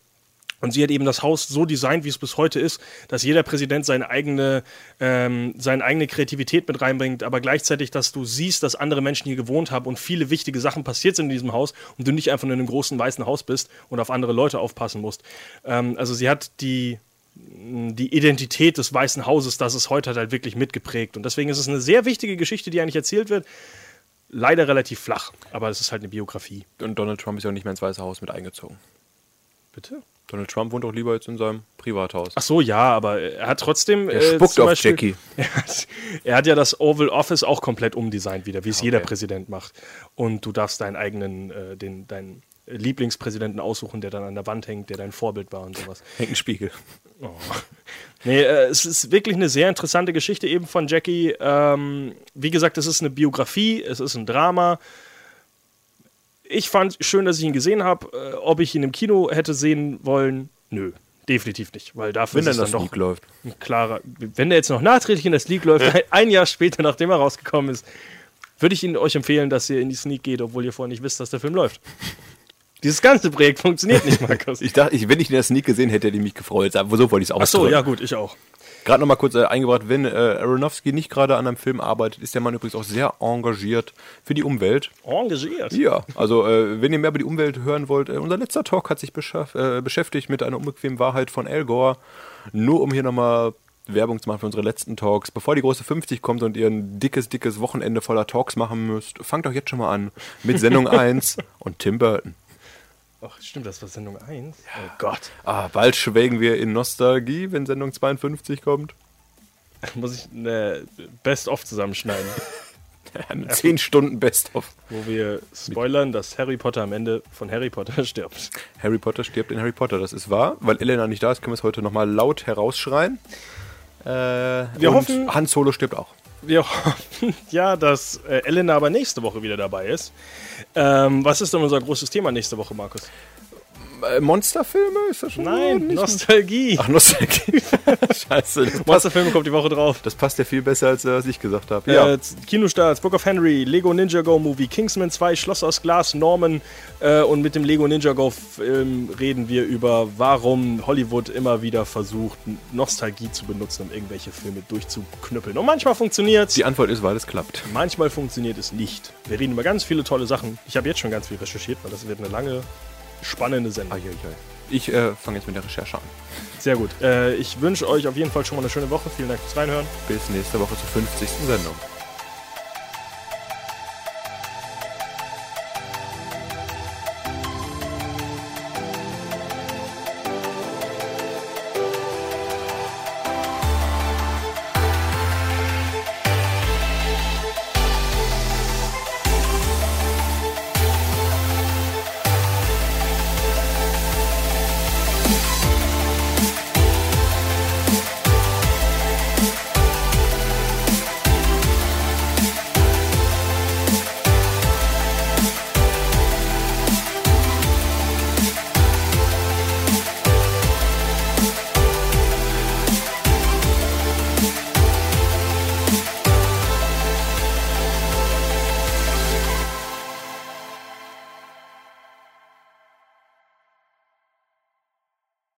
Und sie hat eben das Haus so designt, wie es bis heute ist, dass jeder Präsident seine eigene, ähm, seine eigene Kreativität mit reinbringt, aber gleichzeitig, dass du siehst, dass andere Menschen hier gewohnt haben und viele wichtige Sachen passiert sind in diesem Haus und du nicht einfach nur in einem großen weißen Haus bist und auf andere Leute aufpassen musst. Ähm, also sie hat die, die Identität des Weißen Hauses, das es heute hat, halt wirklich mitgeprägt. Und deswegen ist es eine sehr wichtige Geschichte, die eigentlich erzählt wird. Leider relativ flach, aber es ist halt eine Biografie. Und Donald Trump ist ja auch nicht mehr ins Weiße Haus mit eingezogen. Bitte? Donald Trump wohnt doch lieber jetzt in seinem Privathaus. Ach so, ja, aber er hat trotzdem. Er äh, spuckt auf Beispiel- Jackie. Er hat, er hat ja das Oval Office auch komplett umdesignt wieder, wie es jeder Präsident macht. Und du darfst deinen eigenen, äh, den, deinen Lieblingspräsidenten aussuchen, der dann an der Wand hängt, der dein Vorbild war und sowas. Hängt ein Spiegel. Nee, äh, es ist wirklich eine sehr interessante Geschichte eben von Jackie. Ähm, wie gesagt, es ist eine Biografie, es ist ein Drama. Ich fand schön, dass ich ihn gesehen habe. Äh, ob ich ihn im Kino hätte sehen wollen, nö, definitiv nicht. Weil dafür Wenn ist dann das doch läuft. ein klarer. Wenn der jetzt noch nachträglich in das League läuft, ein- ein Jahr später, nachdem er rausgekommen ist, würde ich Ihnen euch empfehlen, dass ihr in die Sneak geht, obwohl ihr vorher nicht wisst, dass der Film läuft. Dieses ganze Projekt funktioniert nicht, Markus. Ich dachte, ich, wenn ich in der Sneak gesehen hätte, hätte ich mich gefreut. Aber so wollte ich es auch Ach so, ja gut, ich auch. Gerade nochmal kurz äh, eingebracht, wenn äh, Aronofsky nicht gerade an einem Film arbeitet, ist der Mann übrigens auch sehr engagiert für die Umwelt. Engagiert. Ja, also äh, wenn ihr mehr über die Umwelt hören wollt, äh, unser letzter Talk hat sich äh, beschäftigt mit einer unbequemen Wahrheit von Al Gore. Nur um hier nochmal Werbung zu machen für unsere letzten Talks. Bevor die große 50 kommt und ihr ein dickes, dickes Wochenende voller Talks machen müsst, fangt doch jetzt schon mal an mit Sendung 1 und Tim Burton. Ach, stimmt, das war Sendung 1. Oh Gott. Ah, bald schwelgen wir in Nostalgie, wenn Sendung 52 kommt. Muss ich eine Best-of zusammenschneiden, Eine 10 Stunden Best-of. wo wir spoilern, dass Harry Potter am Ende von Harry Potter stirbt. Harry Potter stirbt in Harry Potter, das ist wahr. Weil Elena nicht da ist, können wir es heute nochmal laut herausschreien. Äh, Wir und hoffen- Han Solo stirbt auch. Wir hoffen ja, dass äh, Elena aber nächste Woche wieder dabei ist. Ähm, was ist denn unser großes Thema nächste Woche, Markus? Äh, Monsterfilme? Ist das schon Nein, nicht Nostalgie. Ach, Nostalgie. Scheiße. Monsterfilme kommt die Woche drauf. das passt ja viel besser, als äh, was ich gesagt habe. Ja. Äh, Kinostarts, Book of Henry, Lego Ninja Go Movie, Kingsman 2, Schloss aus Glas, Norman äh, und mit dem Lego Ninja Go Film reden wir über, warum Hollywood immer wieder versucht, Nostalgie zu benutzen, um irgendwelche Filme durchzuknüppeln. Und manchmal funktioniert Die Antwort ist, weil es klappt. manchmal funktioniert es nicht. Wir reden über ganz viele tolle Sachen. Ich habe jetzt schon ganz viel recherchiert, weil das wird eine lange, spannende Sendung. Ich äh, fange jetzt mit der Recherche an. Sehr gut. Äh, ich wünsche euch auf jeden Fall schon mal eine schöne Woche. Vielen Dank fürs Reinhören. Bis nächste Woche zur 50. Sendung.